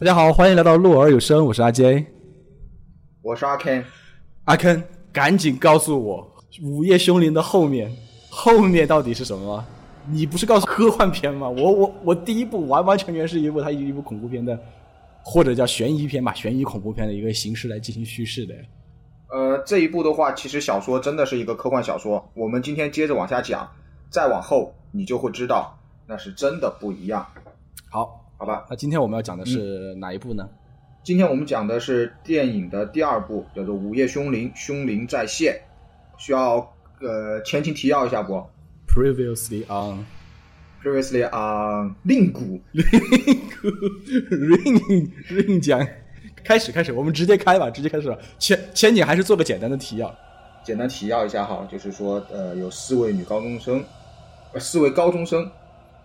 大家好，欢迎来到鹿儿有声，我是阿 J，我是阿 Ken。阿 Ken，赶紧告诉我，《午夜凶铃》的后面，后面到底是什么？你不是告诉科幻片吗？我我我第一部完完全全是一部它一部恐怖片的，或者叫悬疑片吧，悬疑恐怖片的一个形式来进行叙事的。呃，这一部的话，其实小说真的是一个科幻小说。我们今天接着往下讲，再往后你就会知道，那是真的不一样。好，好吧。那今天我们要讲的是哪一部呢？今天我们讲的是电影的第二部，叫做《午夜凶铃》，凶铃再现。需要呃前情提要一下不？Previously on Previously on 令谷，Ring Ring 讲，开始开始，我们直接开吧，直接开始吧。前前景还是做个简单的提要。简单提要一下哈，就是说呃有四位女高中生，呃四位高中生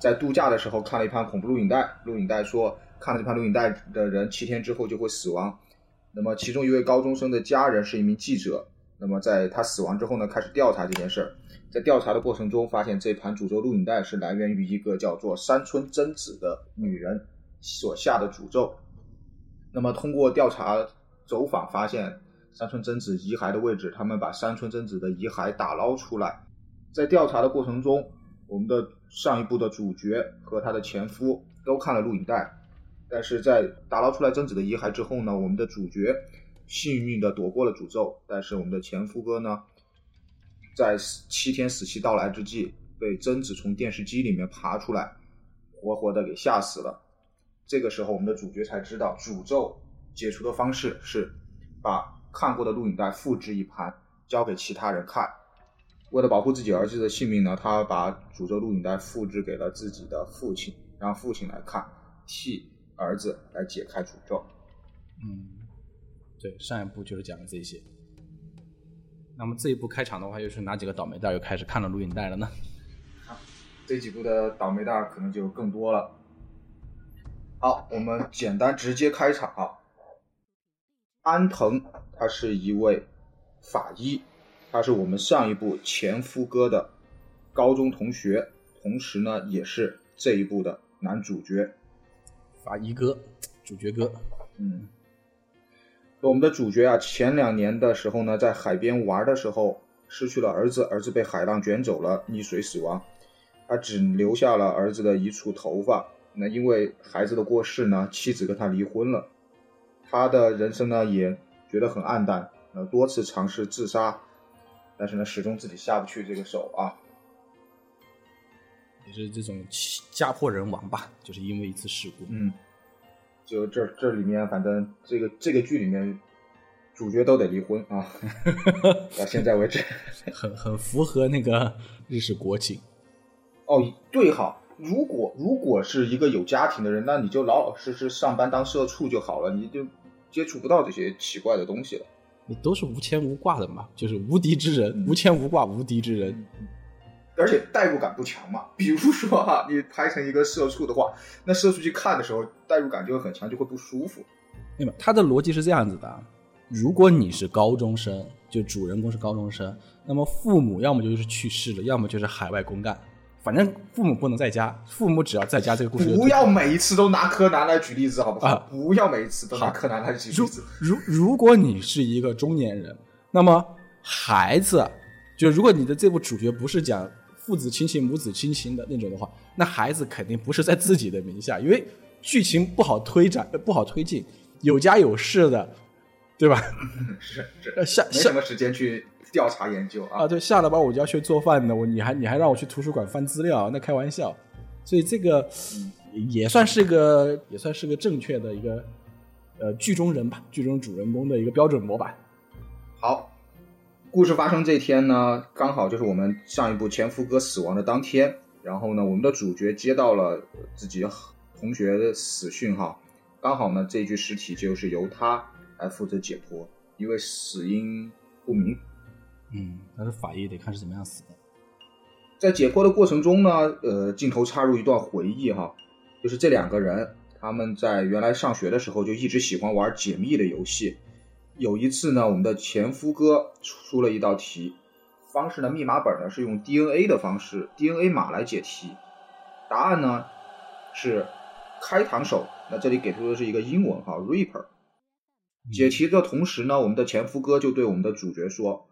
在度假的时候看了一盘恐怖录影带，录影带说看了这盘录影带的人七天之后就会死亡。那么其中一位高中生的家人是一名记者，那么在他死亡之后呢，开始调查这件事儿。在调查的过程中，发现这盘诅咒录影带是来源于一个叫做山村贞子的女人所下的诅咒。那么通过调查走访，发现山村贞子遗骸的位置，他们把山村贞子的遗骸打捞出来。在调查的过程中，我们的上一部的主角和他的前夫都看了录影带，但是在打捞出来贞子的遗骸之后呢，我们的主角幸运的躲过了诅咒，但是我们的前夫哥呢，在七天死期到来之际，被贞子从电视机里面爬出来，活活的给吓死了。这个时候，我们的主角才知道，诅咒解除的方式是把看过的录影带复制一盘，交给其他人看。为了保护自己儿子的性命呢，他把诅咒录影带复制给了自己的父亲，让父亲来看，替儿子来解开诅咒。嗯，对，上一部就是讲的这些。那么这一部开场的话，又是哪几个倒霉蛋又开始看了录影带了呢？这几部的倒霉蛋可能就更多了。好，我们简单直接开场啊。安藤他是一位法医，他是我们上一部前夫哥的高中同学，同时呢也是这一部的男主角。法医哥，主角哥，嗯，我们的主角啊，前两年的时候呢，在海边玩的时候失去了儿子，儿子被海浪卷走了，溺水死亡，他只留下了儿子的一束头发。那因为孩子的过世呢，妻子跟他离婚了，他的人生呢也觉得很暗淡，呃，多次尝试自杀，但是呢，始终自己下不去这个手啊。也是这种家破人亡吧，就是因为一次事故。嗯，就这这里面，反正这个这个剧里面，主角都得离婚啊，到现在为止。很很符合那个日式国情。哦，对哈，如果如果是一个有家庭的人，那你就老老实实上班当社畜就好了，你就接触不到这些奇怪的东西了。你都是无牵无挂的嘛，就是无敌之人，无牵无挂，无敌之人。而且代入感不强嘛。比如说哈，你拍成一个社畜的话，那社畜去看的时候，代入感就会很强，就会不舒服。那么？他的逻辑是这样子的：如果你是高中生，就主人公是高中生，那么父母要么就是去世了，要么就是海外公干。反正父母不能在家，父母只要在家，这个故事不要每一次都拿柯南来举例子，好不好？啊不要每一次都拿柯南来举例子。如如果你是一个中年人，那么孩子，就如果你的这部主角不是讲父子亲情、母子亲情的那种的话，那孩子肯定不是在自己的名下，因为剧情不好推展，呃不好推进，有家有室的，对吧？是是，呃下没什下么时间去调查研究啊。啊，对，下了班我就要去做饭的，我你还你还让我去图书馆翻资料，那开玩笑。所以这个也算是个也算是个正确的一个呃剧中人吧，剧中主人公的一个标准模板。好，故事发生这天呢，刚好就是我们上一部前夫哥死亡的当天。然后呢，我们的主角接到了自己同学的死讯哈，刚好呢这具尸体就是由他来负责解剖，因为死因不明。嗯，但是法医得看是怎么样死的。在解剖的过程中呢，呃，镜头插入一段回忆哈，就是这两个人他们在原来上学的时候就一直喜欢玩解密的游戏。有一次呢，我们的前夫哥出了一道题，方式呢密码本呢是用 DNA 的方式，DNA 码来解题，答案呢是开膛手，那这里给出的是一个英文哈，Reaper。解题的同时呢，我们的前夫哥就对我们的主角说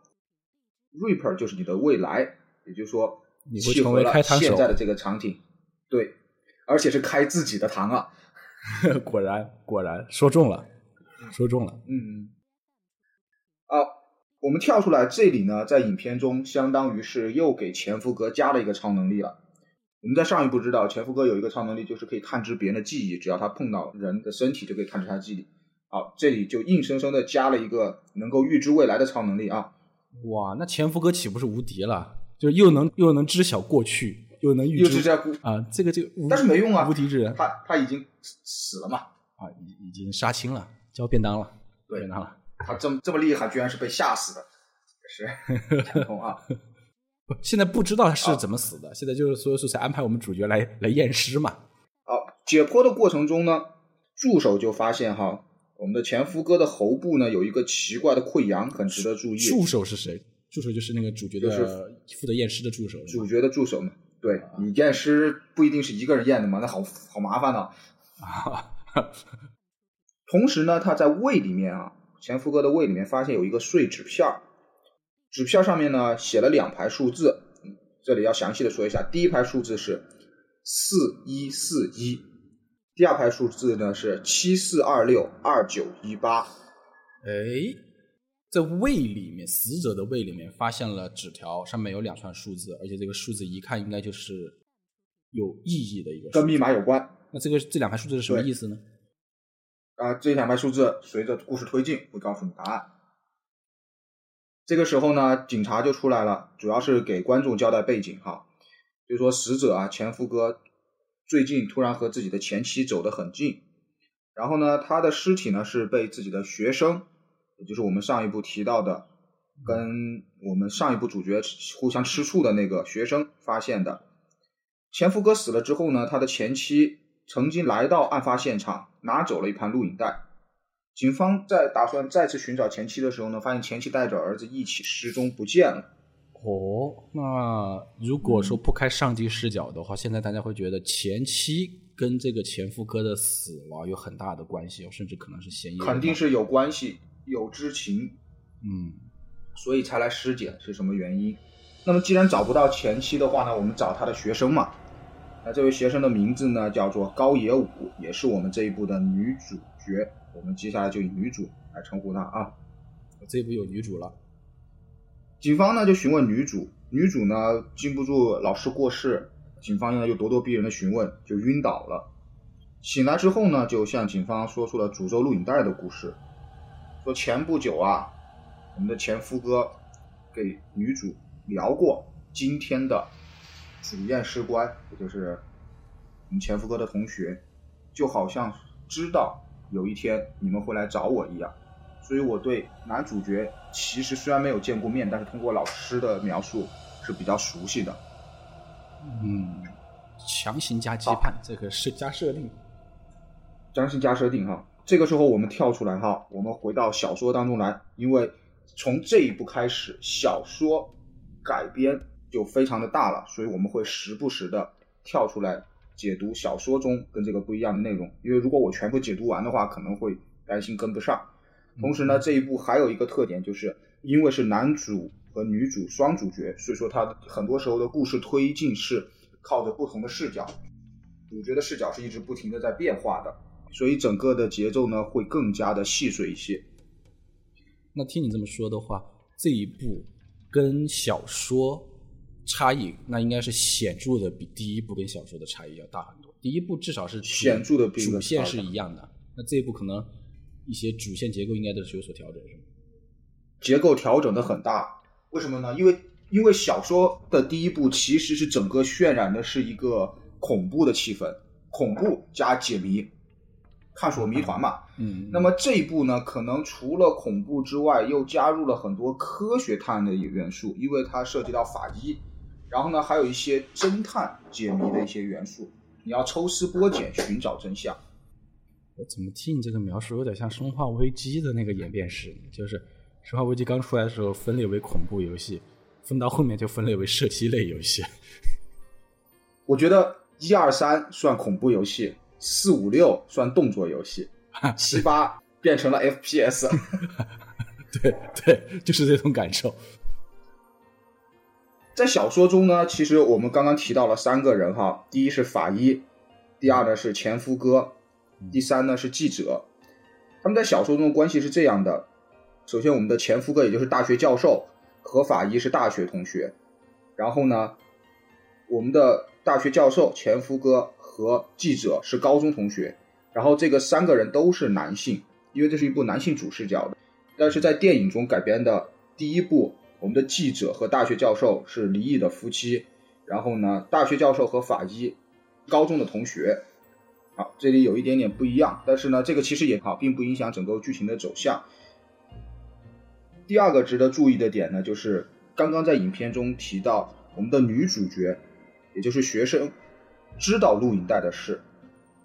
：“Reaper 就是你的未来，也就是说，你会成为了开膛手现在的这个场景，对，而且是开自己的膛啊。果然果然说中了，说中了。嗯，啊，我们跳出来这里呢，在影片中相当于是又给前夫哥加了一个超能力了。我们在上一部知道，前夫哥有一个超能力，就是可以探知别人的记忆，只要他碰到人的身体，就可以探知他的记忆。好，这里就硬生生的加了一个能够预知未来的超能力啊。哇，那前夫哥岂不是无敌了？就是又能又能知晓过去，又能预知啊，这个这个，但是没用啊无敌之人他他已经死了嘛，啊，已已经杀青了，交便当了，对便当了。他这么这么厉害，居然是被吓死的，也是 讲通啊。不现在不知道他是怎么死的，现在就是所有素材安排我们主角来来验尸嘛。好，解剖的过程中呢，助手就发现哈，我们的前夫哥的喉部呢有一个奇怪的溃疡，很值得注意。助手是谁？助手就是那个主角的就是负责验尸的助手。主角的助手嘛，对你验尸不一定是一个人验的嘛，那好好麻烦呢、啊，同时呢，他在胃里面啊，前夫哥的胃里面发现有一个碎纸片儿，纸片上面呢写了两排数字，嗯这里要详细的说一下，第一排数字是四一四一，第二排数字呢是七四二六二九一八。哎，在胃里面，死者的胃里面发现了纸条，上面有两串数字，而且这个数字一看应该就是有意义的一个跟。密码有关那这个这两排数字是什么意思呢？啊，这两排数字随着故事推进会告诉你答案。这个时候呢，警察就出来了，主要是给观众交代背景哈，就说死者啊前夫哥最近突然和自己的前妻走得很近，然后呢，他的尸体呢是被自己的学生，也就是我们上一部提到的，跟我们上一部主角互相吃醋的那个学生发现的。前夫哥死了之后呢，他的前妻曾经来到案发现场，拿走了一盘录影带。警方在打算再次寻找前妻的时候呢，发现前妻带着儿子一起失踪不见了。哦，那如果说不开上帝视角的话，现在大家会觉得前妻跟这个前夫哥的死亡有很大的关系，甚至可能是嫌疑人。肯定是有关系，有知情，嗯，所以才来尸检是什么原因？那么既然找不到前妻的话呢，我们找他的学生嘛。那这位学生的名字呢叫做高野武，也是我们这一部的女主角。我们接下来就以女主来称呼她啊。这一部有女主了。警方呢就询问女主，女主呢经不住老师过世，警方呢又咄咄逼人的询问，就晕倒了。醒来之后呢，就向警方说出了诅咒录影带的故事，说前不久啊，我们的前夫哥给女主聊过今天的主验尸官，也就是我们前夫哥的同学，就好像知道有一天你们会来找我一样。所以我对男主角其实虽然没有见过面，但是通过老师的描述是比较熟悉的。嗯，强行加羁绊，这个是加设定。强行加设定哈。这个时候我们跳出来哈，我们回到小说当中来，因为从这一步开始，小说改编就非常的大了，所以我们会时不时的跳出来解读小说中跟这个不一样的内容。因为如果我全部解读完的话，可能会担心跟不上。同时呢，这一部还有一个特点，就是因为是男主和女主双主角，所以说它很多时候的故事推进是靠着不同的视角，主角的视角是一直不停的在变化的，所以整个的节奏呢会更加的细碎一些。那听你这么说的话，这一部跟小说差异，那应该是显著的，比第一部跟小说的差异要大很多。第一部至少是显著的比主线是一样的，那这一部可能一些主线结构应该都是有所调整，是吗？结构调整的很大。为什么呢？因为因为小说的第一部其实是整个渲染的是一个恐怖的气氛，恐怖加解谜，探索谜团嘛。嗯，那么这一部呢，可能除了恐怖之外，又加入了很多科学探案的元素，因为它涉及到法医，然后呢，还有一些侦探解谜的一些元素，你要抽丝剥茧寻找真相。我怎么听你这个描述有点像《生化危机》的那个演变史？就是《生化危机》刚出来的时候分类为恐怖游戏，分到后面就分类为射击类游戏。我觉得一二三算恐怖游戏，四五六算动作游戏，七八变成了 FPS。对对，就是这种感受。在小说中呢，其实我们刚刚提到了三个人哈，第一是法医，第二呢是前夫哥，第三呢是记者。他们在小说中的关系是这样的：首先，我们的前夫哥也就是大学教授和法医是大学同学，然后呢，我们的大学教授前夫哥和记者是高中同学，然后这个三个人都是男性，因为这是一部男性主视角的。但是在电影中改编的第一部。我们的记者和大学教授是离异的夫妻，然后呢，大学教授和法医高中的同学，好，这里有一点点不一样，但是呢，这个其实也好，并不影响整个剧情的走向。第二个值得注意的点呢，就是刚刚在影片中提到，我们的女主角，也就是学生，知道录影带的事，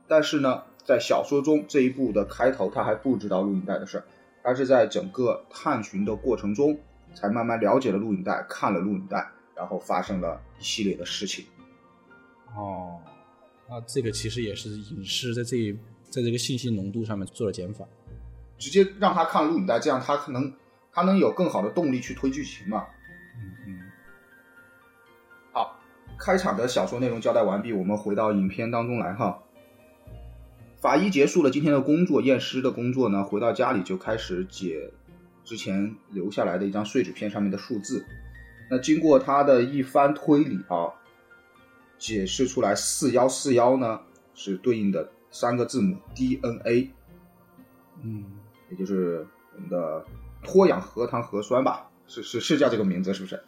但是呢，在小说中这一部的开头，她还不知道录影带的事，她是在整个探寻的过程中。才慢慢了解了录影带，看了录影带，然后发生了一系列的事情。哦，那这个其实也是影视在这在这个信息浓度上面做了减法，直接让他看录影带，这样他可能他能有更好的动力去推剧情嘛。嗯嗯。好，开场的小说内容交代完毕，我们回到影片当中来哈。法医结束了今天的工作，验尸的工作呢，回到家里就开始解。之前留下来的一张碎纸片上面的数字，那经过他的一番推理啊，解释出来四幺四幺呢是对应的三个字母 DNA，嗯，也就是我们的脱氧核糖核酸吧，是是是叫这个名字是不是？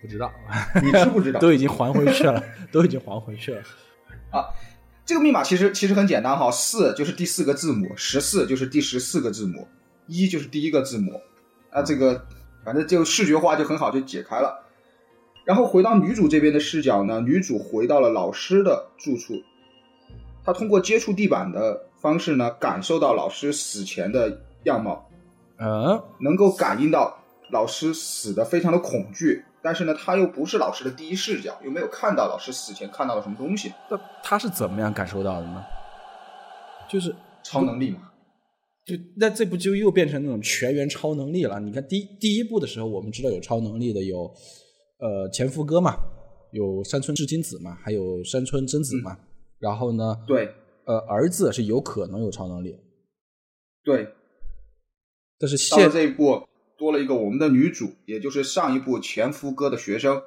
不知道，你知不知道？都已经还回去了，都已经还回去了。啊，这个密码其实其实很简单哈，四就是第四个字母，十四就是第十四个字母，一就是第一个字母。啊，这个反正就视觉化就很好，就解开了。然后回到女主这边的视角呢，女主回到了老师的住处，她通过接触地板的方式呢，感受到老师死前的样貌，嗯，能够感应到老师死的非常的恐惧，但是呢，她又不是老师的第一视角，又没有看到老师死前看到了什么东西。那她是怎么样感受到的呢？就是超能力嘛。就那这不就又变成那种全员超能力了？你看第第一部的时候，我们知道有超能力的有，呃，前夫哥嘛，有山村智金子嘛，还有山村贞子嘛。然后呢，对，呃，儿子是有可能有超能力，对。但是现这一部多了一个我们的女主，也就是上一部前夫哥的学生，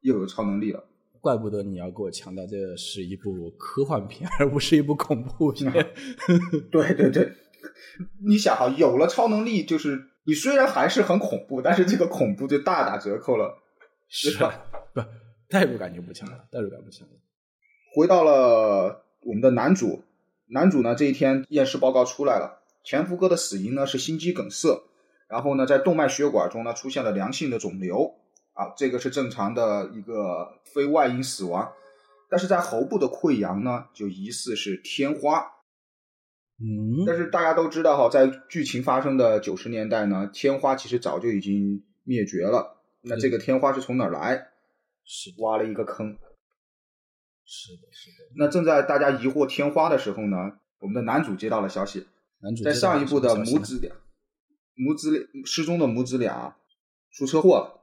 又有超能力了。怪不得你要给我强调这是一部科幻片，而不是一部恐怖 片。对对对。你想哈，有了超能力，就是你虽然还是很恐怖，但是这个恐怖就大打折扣了，是吧？不，代入感就不强了，代入感不强了。回到了我们的男主，男主呢这一天验尸报告出来了，前夫哥的死因呢是心肌梗塞，然后呢在动脉血管中呢出现了良性的肿瘤，啊，这个是正常的一个非外因死亡，但是在喉部的溃疡呢就疑似是天花。嗯，但是大家都知道哈，在剧情发生的九十年代呢，天花其实早就已经灭绝了。那这个天花是从哪儿来？是挖了一个坑。是的，是的。那正在大家疑惑天花的时候呢，我们的男主接到了消息，男主在上一部的母子俩，母子俩失踪的母子俩出车祸了，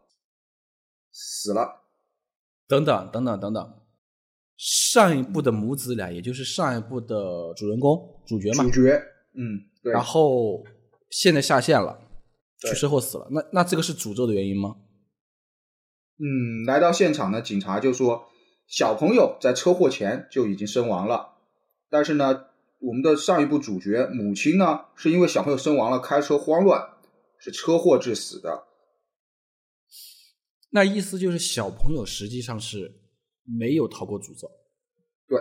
死了。等等等等等等。上一部的母子俩，也就是上一部的主人公主角嘛，主角，嗯，对。然后现在下线了，出车祸死了。那那这个是诅咒的原因吗？嗯，来到现场呢，警察就说小朋友在车祸前就已经身亡了，但是呢，我们的上一部主角母亲呢，是因为小朋友身亡了，开车慌乱，是车祸致死的。那意思就是小朋友实际上是。没有逃过诅咒，对，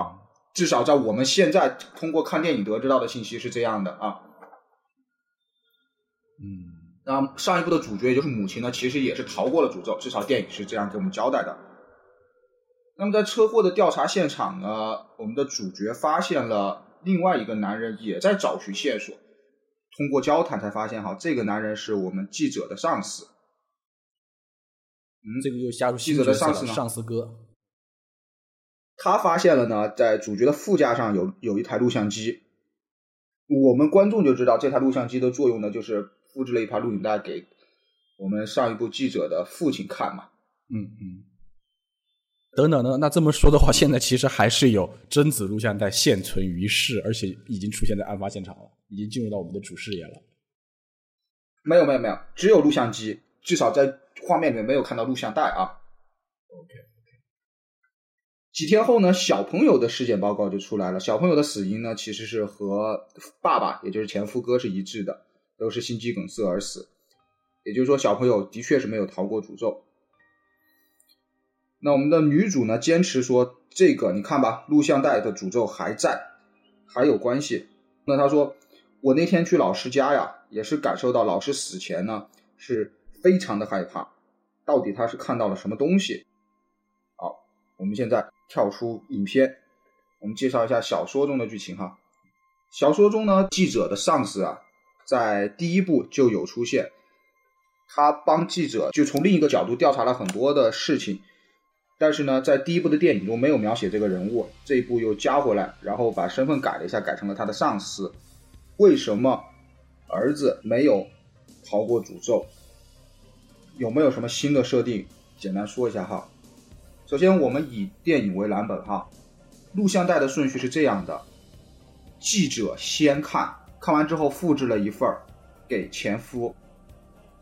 啊，至少在我们现在通过看电影得知到的信息是这样的啊，嗯，那上一部的主角也就是母亲呢，其实也是逃过了诅咒，至少电影是这样给我们交代的。那么在车祸的调查现场呢，我们的主角发现了另外一个男人也在找寻线索，通过交谈才发现哈，这个男人是我们记者的上司。嗯，这个又加入记者的上司上司哥。他发现了呢，在主角的副驾上有有一台录像机。我们观众就知道这台录像机的作用呢，就是复制了一盘录影带给我们上一部记者的父亲看嘛。嗯嗯。等等呢？那这么说的话，现在其实还是有贞子录像带现存于世，而且已经出现在案发现场了，已经进入到我们的主视野了。没有没有没有，只有录像机，至少在画面里面没有看到录像带啊。OK OK。几天后呢，小朋友的尸检报告就出来了。小朋友的死因呢，其实是和爸爸，也就是前夫哥是一致的，都是心肌梗塞而死。也就是说，小朋友的确是没有逃过诅咒。那我们的女主呢，坚持说这个，你看吧，录像带的诅咒还在，还有关系。那她说，我那天去老师家呀，也是感受到老师死前呢是非常的害怕，到底他是看到了什么东西？好，我们现在跳出影片，我们介绍一下小说中的剧情哈。小说中呢，记者的上司啊，在第一部就有出现，他帮记者就从另一个角度调查了很多的事情。但是呢，在第一部的电影中没有描写这个人物，这一部又加回来，然后把身份改了一下，改成了他的上司。为什么儿子没有逃过诅咒？有没有什么新的设定？简单说一下哈。首先，我们以电影为蓝本哈，录像带的顺序是这样的：记者先看，看完之后复制了一份给前夫。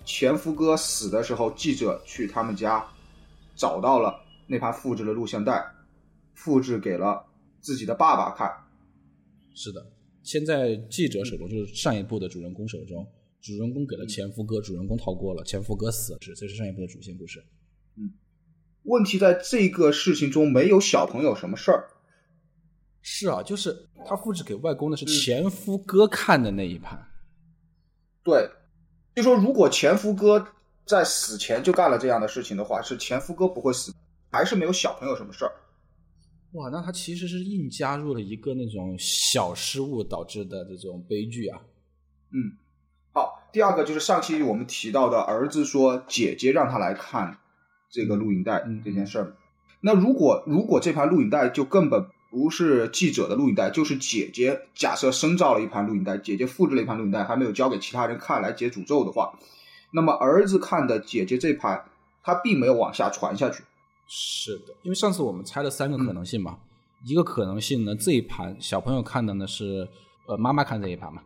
前夫哥死的时候，记者去他们家找到了。那盘复制的录像带，复制给了自己的爸爸看。是的，现在记者手中就是上一部的主人公手中，主人公给了前夫哥，主人公逃过了，前夫哥死这是上一部的主线故事。嗯，问题在这个事情中没有小朋友什么事儿。是啊，就是他复制给外公的是前夫哥看的那一盘。对，就说如果前夫哥在死前就干了这样的事情的话，是前夫哥不会死。还是没有小朋友什么事儿，哇，那他其实是硬加入了一个那种小失误导致的这种悲剧啊。嗯，好，第二个就是上期我们提到的儿子说姐姐让他来看这个录影带这件事儿。那如果如果这盘录影带就根本不是记者的录影带，就是姐姐假设生造了一盘录影带，姐姐复制了一盘录影带，还没有交给其他人看来解诅咒的话，那么儿子看的姐姐这盘，他并没有往下传下去。是的，因为上次我们猜了三个可能性嘛，一个可能性呢，这一盘小朋友看的呢是呃妈妈看这一盘嘛，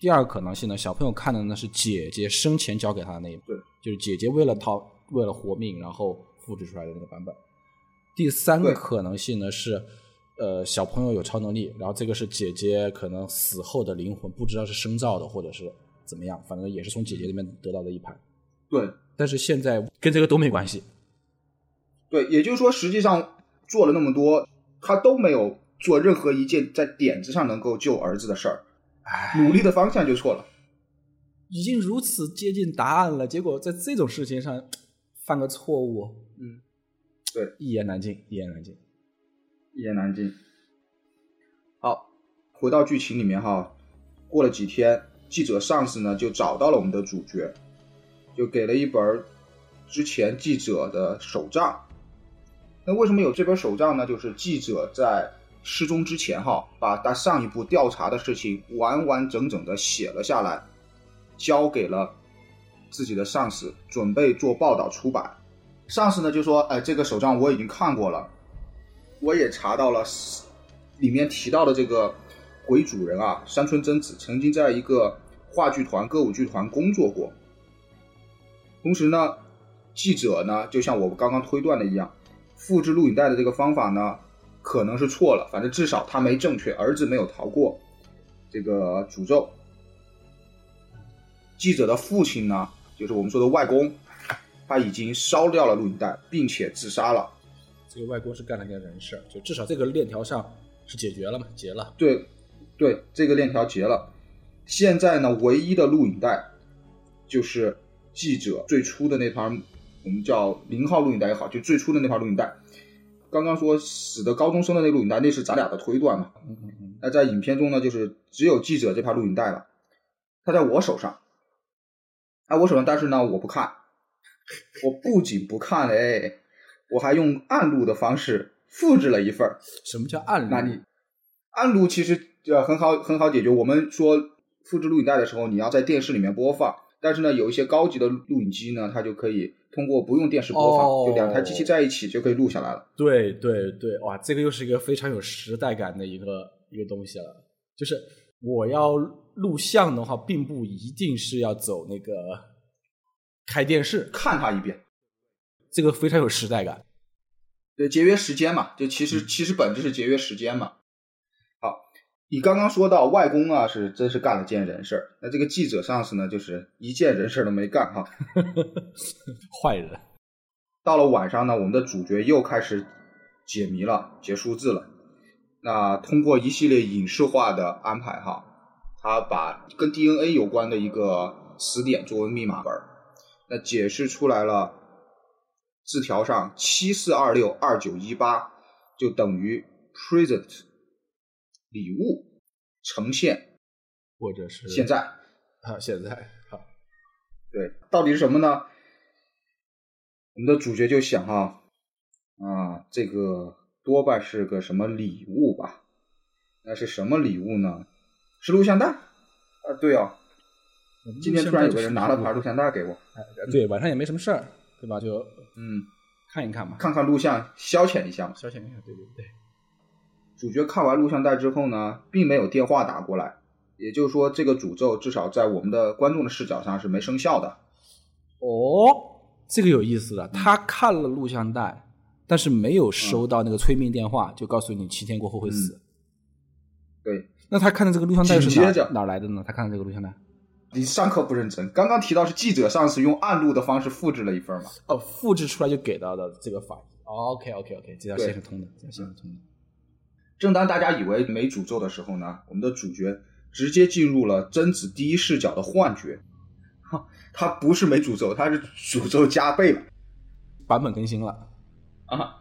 第二个可能性呢，小朋友看的呢是姐姐生前交给他的那一对，就是姐姐为了逃为了活命，然后复制出来的那个版本。第三个可能性呢是呃小朋友有超能力，然后这个是姐姐可能死后的灵魂，不知道是生造的或者是怎么样，反正也是从姐姐那边得到的一盘。对，但是现在跟这个都没关系。对，也就是说，实际上做了那么多，他都没有做任何一件在点子上能够救儿子的事儿，努力的方向就错了。已经如此接近答案了，结果在这种事情上犯个错误，嗯，对，一言难尽，一言难尽，一言难尽。好，回到剧情里面哈，过了几天，记者上司呢就找到了我们的主角，就给了一本之前记者的手账。那为什么有这本手账呢？就是记者在失踪之前，哈，把他上一步调查的事情完完整整的写了下来，交给了自己的上司，准备做报道出版。上司呢就说：“哎，这个手账我已经看过了，我也查到了里面提到的这个鬼主人啊，山村贞子曾经在一个话剧团、歌舞剧团工作过。同时呢，记者呢就像我刚刚推断的一样。”复制录影带的这个方法呢，可能是错了。反正至少他没正确，儿子没有逃过这个诅咒。记者的父亲呢，就是我们说的外公，他已经烧掉了录影带，并且自杀了。这个外公是干了件人事，就至少这个链条上是解决了嘛，结了。对，对，这个链条结了。现在呢，唯一的录影带就是记者最初的那盘。我们叫零号录影带也好，就最初的那盘录影带。刚刚说死的高中生的那录影带，那是咱俩的推断嘛。那在影片中呢，就是只有记者这盘录影带了，他在我手上，在我手上，但是呢，我不看。我不仅不看嘞，我还用暗录的方式复制了一份儿。什么叫暗录？那你暗录其实呃很好很好解决。我们说复制录影带的时候，你要在电视里面播放，但是呢，有一些高级的录影机呢，它就可以通过不用电视播放，哦就两台机器在一起就可以录下来了。对对对，哇，这个又是一个非常有时代感的一个一个东西了。就是我要录像的话，并不一定是要走那个开电视，看它一遍，这个非常有时代感。对，节约时间嘛，就其实其实本质是节约时间嘛。好，你刚刚说到外公啊，是真是干了件人事儿，那这个记者上司呢，就是一件人事儿都没干哈。坏人，到了晚上呢，我们的主角又开始解谜了，解数字了。那通过一系列影视化的安排哈，他把跟 DNA 有关的一个词典作为密码本儿，那解释出来了，字条上七四二六二九一八就等于 present 礼物呈现或者是现在，啊，现在啊，对，到底是什么呢？我们的主角就想哈，啊，这个多半是个什么礼物吧？那是什么礼物呢？是录像带？啊，对哦，今天突然有个人拿了盘录像带给我，哎对，晚上也没什么事儿，对吧？就嗯，看一看嘛，看看录像，消遣一下嘛。消遣一下，对对对。主角看完录像带之后呢，并没有电话打过来，也就是说，这个诅咒至少在我们的观众的视角上是没生效的。哦，这个有意思了。他看了录像带，但是没有收到那个催命电话，就告诉你七天过后会死。对那他看的这个录像带是哪哪来的呢？他看的这个录像带，你上课不认真，刚刚提到是记者上次用暗录的方式复制了一份嘛？哦，复制出来就给到的这个法。OK OK OK，这条线是通的，这条线是通的。正当大家以为没诅咒的时候呢，我们的主角直接进入了贞子第一视角的幻觉。哈，他不是没诅咒，他是诅咒加倍了版本更新了，啊！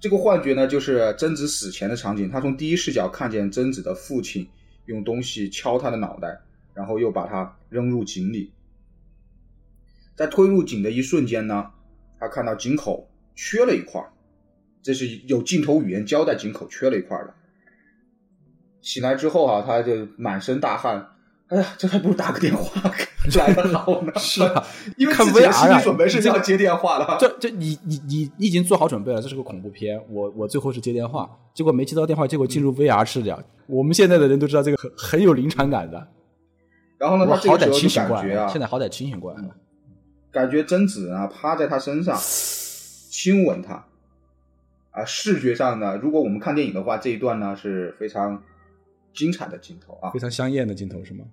这个幻觉呢，就是贞子死前的场景。他从第一视角看见贞子的父亲用东西敲他的脑袋，然后又把他扔入井里。在推入井的一瞬间呢，他看到井口缺了一块儿，这是有镜头语言交代井口缺了一块儿的。醒来之后啊，他就满身大汗，哎呀，这还不如打个电话 来的好呢。是啊，因为看自己的 VR 啊心理准备是要接电话的。这这你你你你已经做好准备了，这是个恐怖片，我我最后是接电话，结果没接到电话，结果进入 VR 视角。我们现在的人都知道这个很很有临场感的，然后呢，我好歹他这个时候就清醒过来了，感觉啊，现在好歹清醒过来了。感觉贞子啊趴在他身上亲吻他，啊，视觉上呢，如果我们看电影的话，这一段呢是非常精彩的镜头啊非，常香艳的镜头是吗？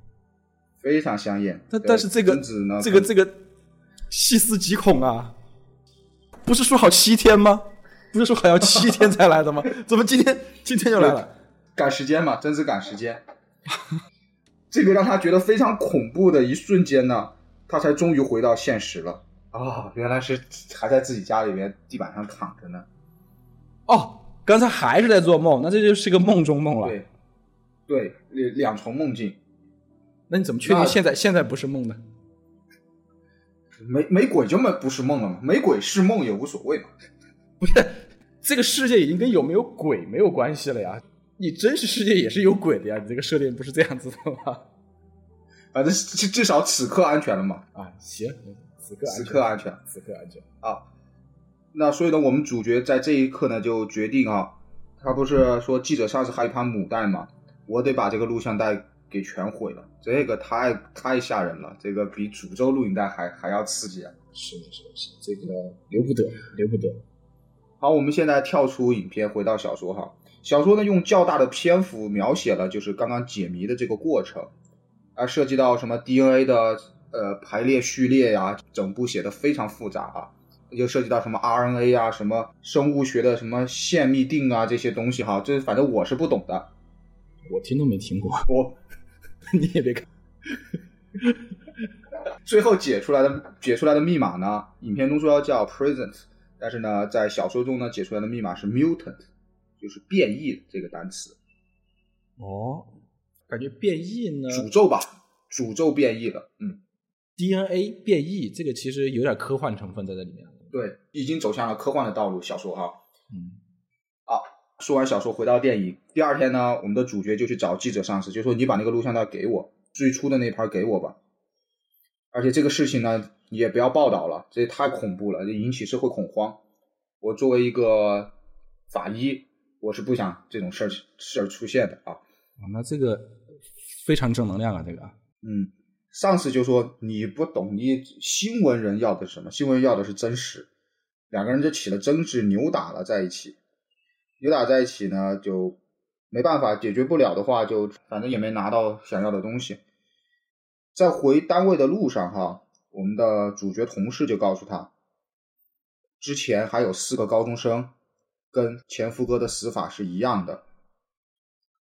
非常香艳。但但是这个贞子呢，这个这个细思极恐啊！不是说好七天吗？不是说好要七天才来的吗？怎么今天今天就来了？赶时间嘛，贞子赶时间。这个让他觉得非常恐怖的一瞬间呢，他才终于回到现实了。哦、原来是还在自己家里面地板上躺着呢。哦，刚才还是在做梦，那这就是个梦中梦了。对，对，两两重梦境。那你怎么确定现在现在不是梦呢？没没鬼就没不是梦了吗，没鬼是梦也无所谓嘛。不是，这个世界已经跟有没有鬼没有关系了呀。你真实世界也是有鬼的呀，你这个设定不是这样子的吗？反正至至少此刻安全了嘛，啊，行，此刻安此全刻安全此刻安全。啊。那所以呢，我们主角在这一刻呢就决定啊，他不是说记者上次还有一盘母带嘛，我得把这个录像带给全毁了，这个太太吓人了，这个比诅咒录影带还还要刺激啊。是的，是的，是的，这个留不得，留不得。好，我们现在跳出影片，回到小说哈。小说呢用较大的篇幅描写了就是刚刚解谜的这个过程，啊，涉及到什么 DNA 的呃排列序列呀、整部写的非常复杂啊，又涉及到什么 RNA 啊、什么生物学的什么线嘧啶啊这些东西哈，这反正我是不懂的，我听都没听过，我 你也别看。最后解出来的解出来的密码呢，影片中说要叫 present，但是呢，在小说中呢解出来的密码是 mutant，就是变异这个单词。哦，感觉变异呢诅咒吧，诅咒变异了，嗯，，DNA 变异这个其实有点科幻成分在这里面。对，已经走向了科幻的道路。小说哈，嗯，啊说完小说，回到电影。第二天呢，我们的主角就去找记者上司，就说你把那个录像带给我，最初的那盘给我吧。而且这个事情呢，你也不要报道了，这也太恐怖了，这引起社会恐慌。我作为一个法医，我是不想这种事儿事儿出现的啊。啊，那这个非常正能量啊，这个。嗯，上司就说你不懂，你新闻人要的是什么？新闻要的是真实。两个人就起了争执，扭打了在一起。扭打在一起呢，就没办法解决不了的话，就反正也没拿到想要的东西。在回单位的路上，哈，我们的主角同事就告诉他，之前还有四个高中生跟前夫哥的死法是一样的。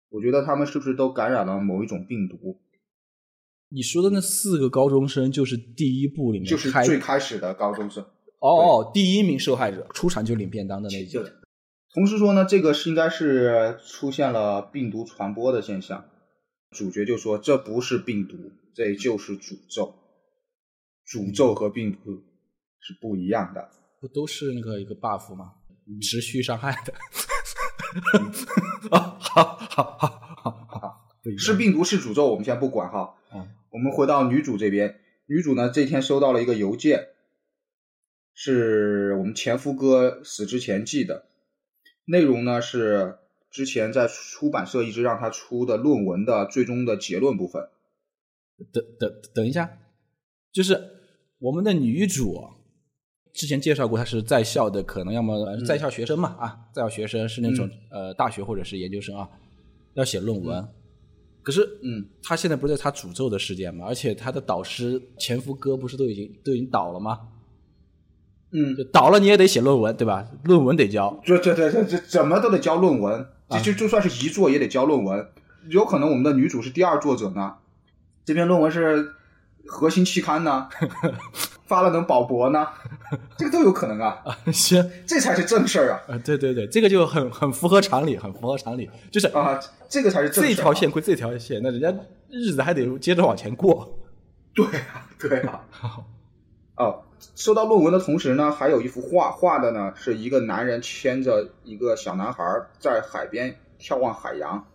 我觉得他们是不是都感染了某一种病毒？你说的那四个高中生就是第一部里面就是开最开始的高中生。哦哦，第一名受害者出场就领便当的那就种。同时说呢，这个是应该是出现了病毒传播的现象。主角就说这不是病毒，这就是诅咒。诅咒和病毒是不一样的。不都是那个一个 buff 吗？持续伤害的。好好好好好，是病毒是诅咒，我们先不管哈。嗯我们回到女主这边，女主呢这天收到了一个邮件，是我们前夫哥死之前寄的，内容呢是之前在出版社一直让他出的论文的最终的结论部分。等等等一下，就是我们的女主之前介绍过，他是在校的，可能要么呃在校学生嘛、啊，在校学生是那种、呃大学或者是研究生啊，要写论文。可是，嗯，他现在不是在她诅咒的事件嘛，而且他的导师前夫哥不是都已经都已经倒了吗？嗯就倒了你也得写论文，对吧？论文得交。这这这这这怎么都得交论文，啊就就算是遗作也得交论文。有可能我们的女主是第二作者呢，这篇论文是核心期刊呢，发了能保博呢，这个都有可能啊，啊 行，这才是正事儿啊啊，对对对，这个就很很符合常理，很符合常理，就是啊，这个才是正事。这条线归这条线，那人家日子还得接着往前过。对啊，对啊。哦，收到论文的同时呢，还有一幅画，画的呢是一个男人牵着一个小男孩在海边眺望海洋。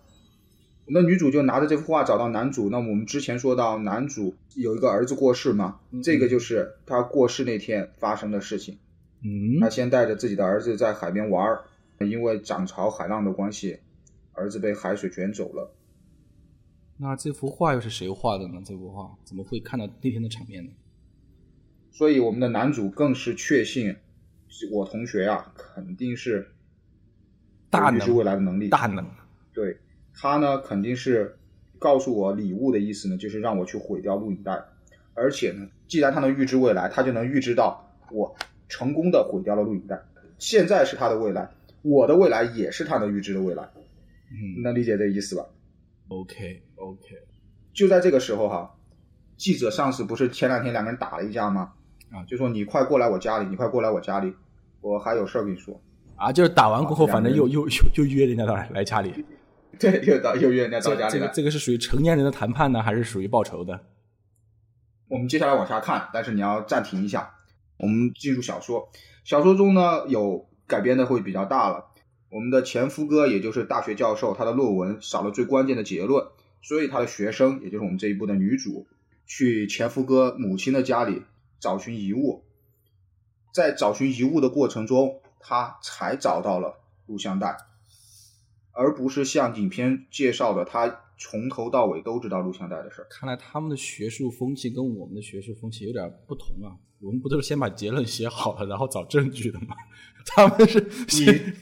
我们的女主就拿着这幅画找到男主。那么我们之前说到，男主有一个儿子过世嘛，这个就是他过世那天发生的事情。嗯他先带着自己的儿子在海边玩儿，因为涨潮海浪的关系，儿子被海水卷走了。那这幅画又是谁画的呢？这幅画怎么会看到那天的场面呢？所以我们的男主更是确信，我同学啊，肯定是大能是未来的能力。大能，对他呢，肯定是告诉我礼物的意思呢，就是让我去毁掉录影带。而且呢，既然他能预知未来，他就能预知到我成功的毁掉了录影带。现在是他的未来，我的未来也是他能预知的未来。嗯能理解这意思吧？，OK OK，就在这个时候哈，记者上司不是前两天两个人打了一架吗？啊就说你快过来我家里，你快过来我家里，我还有事儿跟你说。啊，就是打完过后，啊反正又又又又约人家到来家里。对，又到又约人家到家里来。这个这个是属于成年人的谈判呢，还是属于报仇的？我们接下来往下看，但是你要暂停一下。我们进入小说，小说中呢有改编的会比较大了。我们的前夫哥，也就是大学教授，他的论文少了最关键的结论，所以他的学生，也就是我们这一部的女主，去前夫哥母亲的家里找寻遗物。在找寻遗物的过程中，他才找到了录像带，而不是像影片介绍的，他从头到尾都知道录像带的事儿。看来他们的学术风气跟我们的学术风气有点不同啊。我们不都是先把结论写好了，然后找证据的吗？他们是先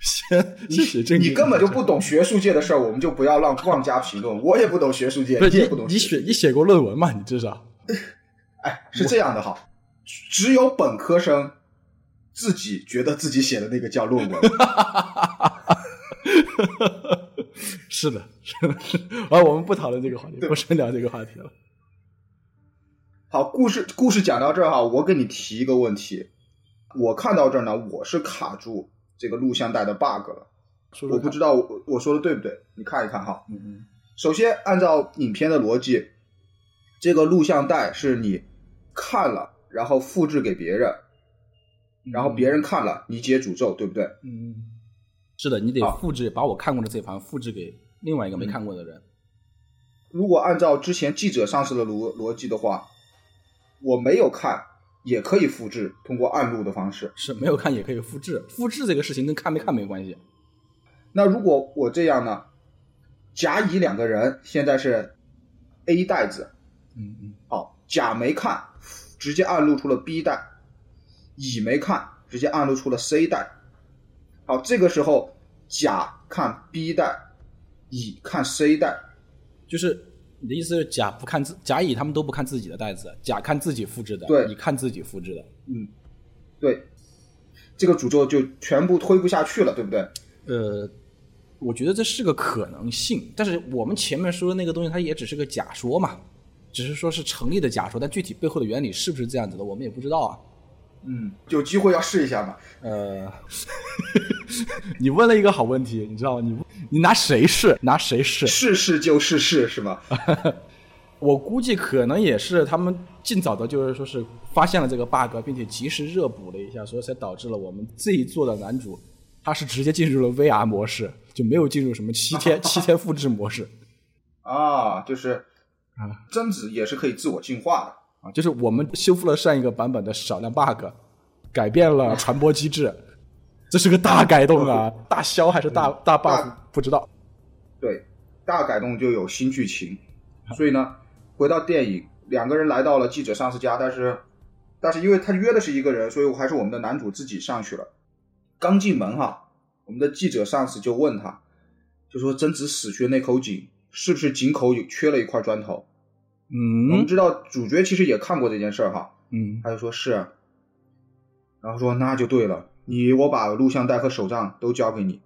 先你先写证据，你根本就不懂学术界的事儿，我们就不要让妄加评论。我也不懂学术界，不你也不懂你你写你写过论文吗？你至少哎，是这样的哈，只有本科生自己觉得自己写的那个叫论文。是的，是的。啊，我们不讨论这个话题，不深聊这个话题了。好，故事故事讲到这儿哈，我给你提一个问题，我看到这儿呢，我是卡住这个录像带的 bug 了，说说我不知道我我说的对不对，你看一看哈。嗯嗯首先，按照影片的逻辑，这个录像带是你看了，然后复制给别人，然后别人看了，你解诅咒，对不对？嗯嗯是的，你得啊复制，把我看过的这盘复制给另外一个没看过的人。如果按照之前记者上市的逻逻辑的话，我没有看也可以复制，通过暗录的方式。是没有看也可以复制，复制这个事情跟看没看没关系。那如果我这样呢？甲乙两个人现在是 A 袋子，嗯嗯，好，甲没看，直接暗露出了 B 袋；乙没看，直接暗露出了 C 袋。好，这个时候甲看 B 袋，乙看 C 袋，就是你的意思是甲不看自甲乙他们都不看自己的袋子，甲看自己复制的，对乙看自己复制的。嗯，对，这个诅咒就全部推不下去了，对不对？呃，我觉得这是个可能性，但是我们前面说的那个东西，它也只是个假说嘛，只是说是成立的假说，但具体背后的原理是不是这样子的，我们也不知道啊。嗯，有机会要试一下嘛。呃，你问了一个好问题，你知道吗？你你拿谁试？拿谁试？试试就是试，是吗？我估计可能也是他们尽早的，就是说是发现了这个 bug，并且及时热补了一下，所以才导致了我们这一座的男主他是直接进入了 VR 模式，就没有进入什么七天 七天复制模式啊，就是啊贞子也是可以自我进化的。啊，就是我们修复了上一个版本的少量 bug，改变了传播机制，这是个大改动啊，大消还是大大 buff 不知道。对，大改动就有新剧情，所以呢，回到电影，两个人来到了记者上司家，但是，但是因为他约的是一个人，所以我还是我们的男主自己上去了。刚进门哈，我们的记者上司就问他，就说贞子死去的那口井是不是井口有缺了一块砖头？嗯我们嗯知道主角其实也看过这件事儿哈，嗯他就说是，然后说那就对了，你我把录像带和手杖都交给你，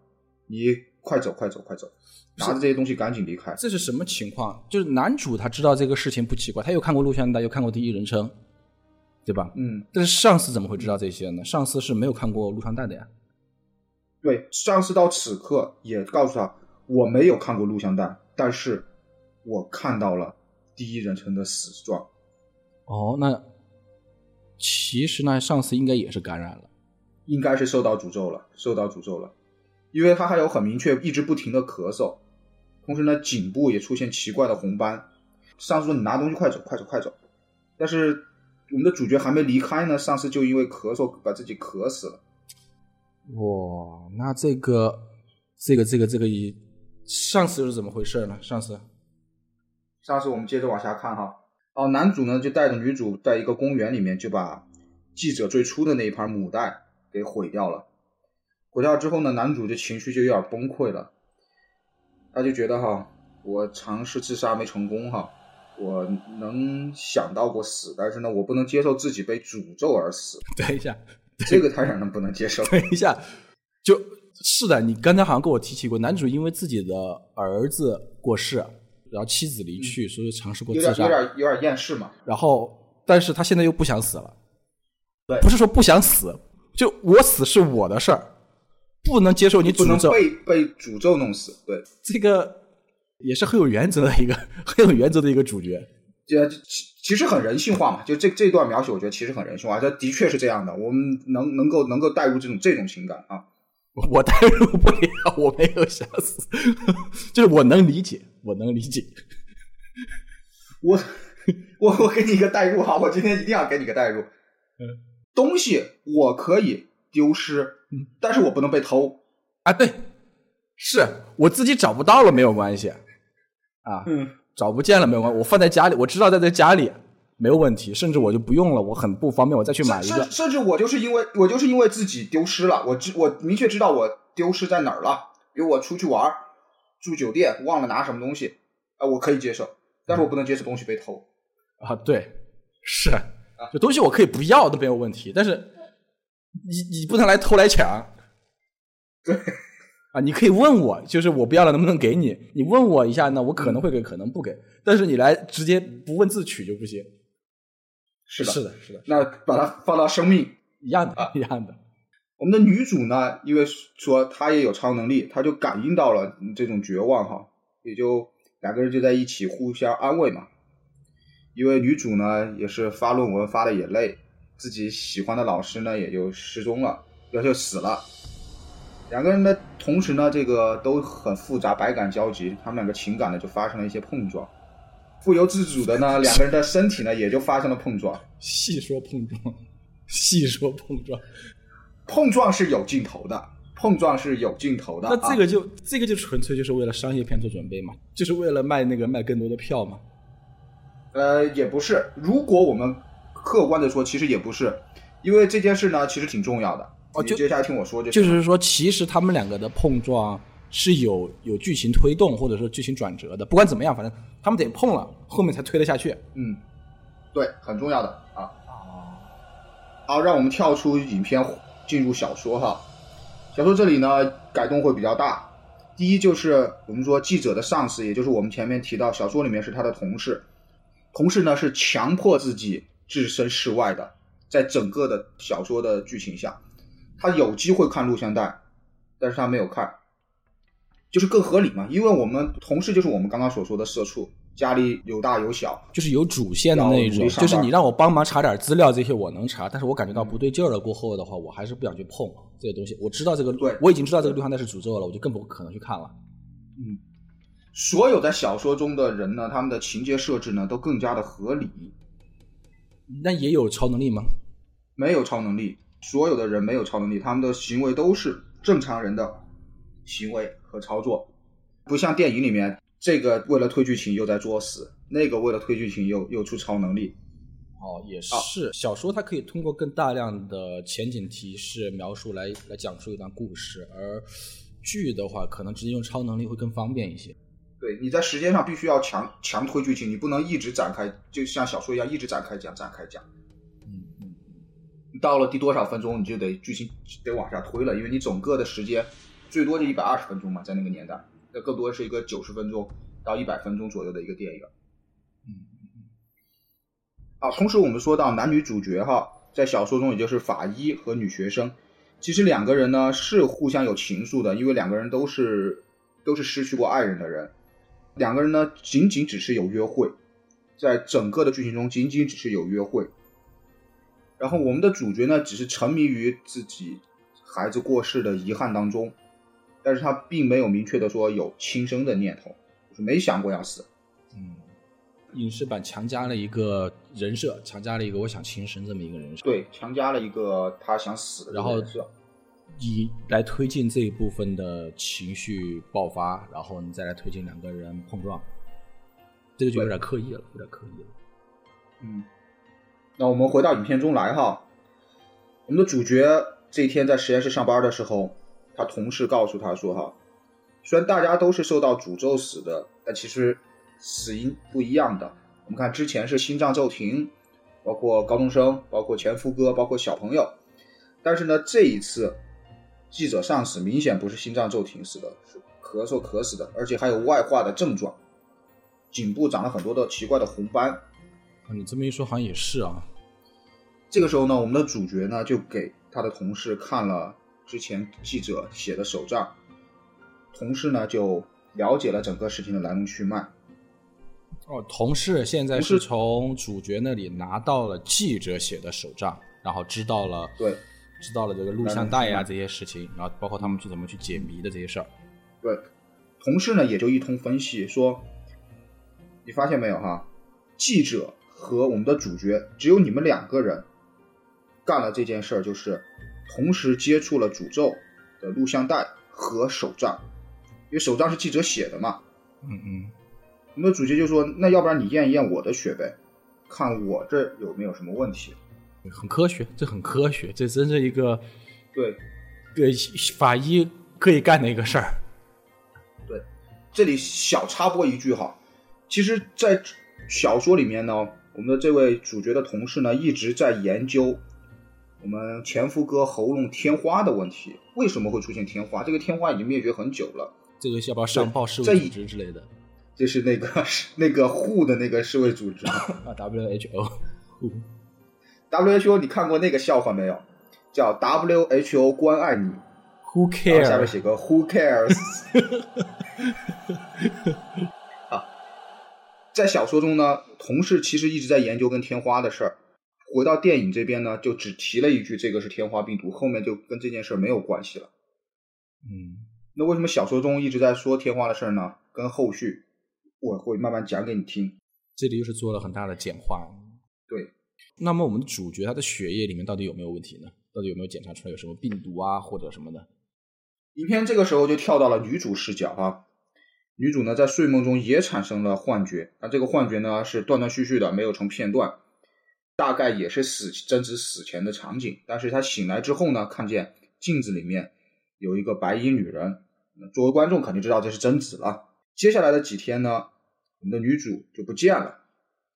你快走快走快走，拿着这些东西赶紧离开。这是什么情况？就是男主他知道这个事情不奇怪，他又看过录像带，又看过第一人称，对吧？嗯，但是上司怎么会知道这些呢？上司是没有看过录像带的呀。对，上司到此刻也告诉他，我没有看过录像带，但是我看到了第一人称的死状。哦，那其实呢，上司应该也是感染了。应该是受到诅咒了，受到诅咒了，因为他还有很明确一直不停的咳嗽，同时呢颈部也出现奇怪的红斑。上司说：“你拿东西快走，快走，快走。”但是我们的主角还没离开呢，上司就因为咳嗽把自己咳死了。哇，那这个这个这个这个一上司是怎么回事呢？上司，上次我们接着往下看哈，哦，男主呢就带着女主在一个公园里面就把记者最初的那一盘母带给毁掉了。毁掉之后呢，男主就情绪就有点崩溃了，他就觉得哈，我尝试自杀没成功哈，我能想到过死，但是呢，我不能接受自己被诅咒而死，等一下，这个太让人不能接受。等一下，就是的，你刚才好像跟我提起过，男主因为自己的儿子过世，然后妻子离去，所以尝试过自杀，点有点有点厌世嘛，然后但是他现在又不想死了，对不是说不想死，就我死是我的事儿，不能接受你不能诅咒，被被诅咒弄死。对，这个也是很有原则的一个 很有原则的一个主角。这其其实很人性化嘛，就这这段描写，我觉得其实很人性化，这的确是这样的，我们能能够能够带入这种这种情感啊。我代入不了，我没有想死，就是我能理解，我能理解。我我我给你一个代入哈，我今天一定要给你个代入。嗯，东西我可以丢失，嗯但是我不能被偷。啊，对，是我自己找不到了没有关系，啊，嗯，找不见了没有关系，我放在家里，我知道在在家里没有问题，甚至我就不用了，我很不方便，我再去买一个甚。甚至我就是因为我就是因为自己丢失了，我知我明确知道我丢失在哪儿了。比如我出去玩，住酒店忘了拿什么东西，啊、我可以接受，但是我不能接受东西被偷。啊，对，是，这东西我可以不要都没有问题，但是你你不能来偷来抢。对，啊，你可以问我，就是我不要了能不能给你？你问我一下呢，我可能会给，可能不给。但是你来直接不问自取就不行。是的，是的，是的，那把它放到生命一样的，一样的。我们的女主呢，因为说她也有超能力，她就感应到了这种绝望哈，也就两个人就在一起互相安慰嘛。因为女主呢也是发论文发的也累，自己喜欢的老师呢也就失踪了，也就死了。两个人呢，同时呢，这个都很复杂，百感交集，他们两个情感呢就发生了一些碰撞，不由自主的呢，两个人的身体呢也就发生了碰撞。细说碰撞，细说碰撞，碰撞是有镜头的，碰撞是有镜头的。啊那这个就、这个就纯粹就是为了商业片做准备嘛，就是为了卖那个卖更多的票嘛。呃，也不是。如果我们客观的说，其实也不是，因为这件事呢，其实挺重要的。哦就你接下来听我说就就是说，其实他们两个的碰撞是有有剧情推动或者说剧情转折的。不管怎么样，反正他们得碰了，后面才推得下去。嗯，对，很重要的啊。好，让我们跳出影片，进入小说哈。小说这里呢，改动会比较大。第一就是我们说记者的上司，也就是我们前面提到小说里面是他的同事，同事呢是强迫自己置身事外的，在整个的小说的剧情下，他有机会看录像带，但是他没有看，就是更合理嘛，因为我们同事就是我们刚刚所说的社畜，家里有大有小，就是有主线的那种，就是你让我帮忙查点资料，这些我能查，但是我感觉到不对劲儿了过后的话，我还是不想去碰这些东西。我知道这个，对我已经知道这个录像带是诅咒了，我就更不可能去看了。所有在小说中的人呢，他们的情节设置呢都更加的合理，那也有超能力吗？没有超能力，所有的人没有超能力，他们的行为都是正常人的行为和操作，不像电影里面这个为了推剧情又在作死，那个为了推剧情又又出超能力。哦，也是。小说它可以通过更大量的前景提示描述来来讲述一段故事，而剧的话，可能直接用超能力会更方便一些。对，你在时间上必须要强强推剧情，你不能一直展开，就像小说一样一直展开讲展开讲。嗯嗯，到了第多少分钟，你就得剧情得往下推了，因为你整个的时间最多就一百二十分钟嘛，在那个年代，那更多是一个九十分钟到一百分钟左右的一个电影。嗯啊，同时我们说到男女主角哈，在小说中也就是法医和女学生，其实两个人呢是互相有情愫的，因为两个人都是都是失去过爱人的人，两个人呢仅仅只是有约会，在整个的剧情中仅仅只是有约会。然后我们的主角呢，只是沉迷于自己孩子过世的遗憾当中，但是他并没有明确的说有轻生的念头，就是没想过要死。嗯，影视版强加了一个人设，强加了一个我想轻生这么一个人设，对，强加了一个他想死的然后人设。以来推进这一部分的情绪爆发，然后你再来推进两个人碰撞，这个就有点刻意了，有点刻意了。嗯，那我们回到影片中来哈，我们的主角这一天在实验室上班的时候，他同事告诉他说哈，虽然大家都是受到诅咒死的，但其实死因不一样的。我们看之前是心脏骤停，包括高中生，包括前夫哥，包括小朋友，但是呢，这一次记者上死明显不是心脏骤停死的，是咳嗽咳死的，而且还有外化的症状，颈部长了很多的奇怪的红斑。啊，你这么一说，好像也是啊。这个时候呢，我们的主角呢就给他的同事看了之前记者写的手账，同事呢就了解了整个事情的来龙去脉。哦，同事现在是从主角那里拿到了记者写的手账，然后知道了对知道了这个录像带呀、来龙去脉这些事情，然后包括他们去怎么去解谜的这些事儿。对，同事呢也就一通分析说，你发现没有哈，记者和我们的主角只有你们两个人干了这件事儿，就是同时接触了诅咒的录像带和手账，因为手账是记者写的嘛。嗯嗯，我们的主角就说：“那要不然你验一验我的血呗，看我这有没有什么问题。很科学，这很科学，这真是一个”对，对法医可以干的一个事儿。对这里小插播一句哈，其实，在小说里面呢，我们的这位主角的同事呢一直在研究我们前夫哥喉咙天花的问题，为什么会出现天花？这个天花已经灭绝很久了，这个要不要上报世卫组织之类的这是那个 那个护的那个世卫组织啊？WHO。WHO，你看过那个笑话没有？叫 WHO 关爱你。Who 然后下？面写个 Who cares？啊，在小说中呢，同事其实一直在研究跟天花的事儿。回到电影这边呢，就只提了一句这个是天花病毒，后面就跟这件事儿没有关系了。嗯，那为什么小说中一直在说天花的事儿呢？跟后续我会慢慢讲给你听。这里又是做了很大的简化。那么我们的主角他的血液里面到底有没有问题呢？到底有没有检查出来有什么病毒啊或者什么的？影片这个时候就跳到了女主视角啊，女主呢在睡梦中也产生了幻觉，那这个幻觉呢是断断续续的，没有成片段，大概也是死贞子死前的场景。但是她醒来之后呢，看见镜子里面有一个白衣女人，作为观众肯定知道这是贞子了。接下来的几天呢，我们的女主就不见了，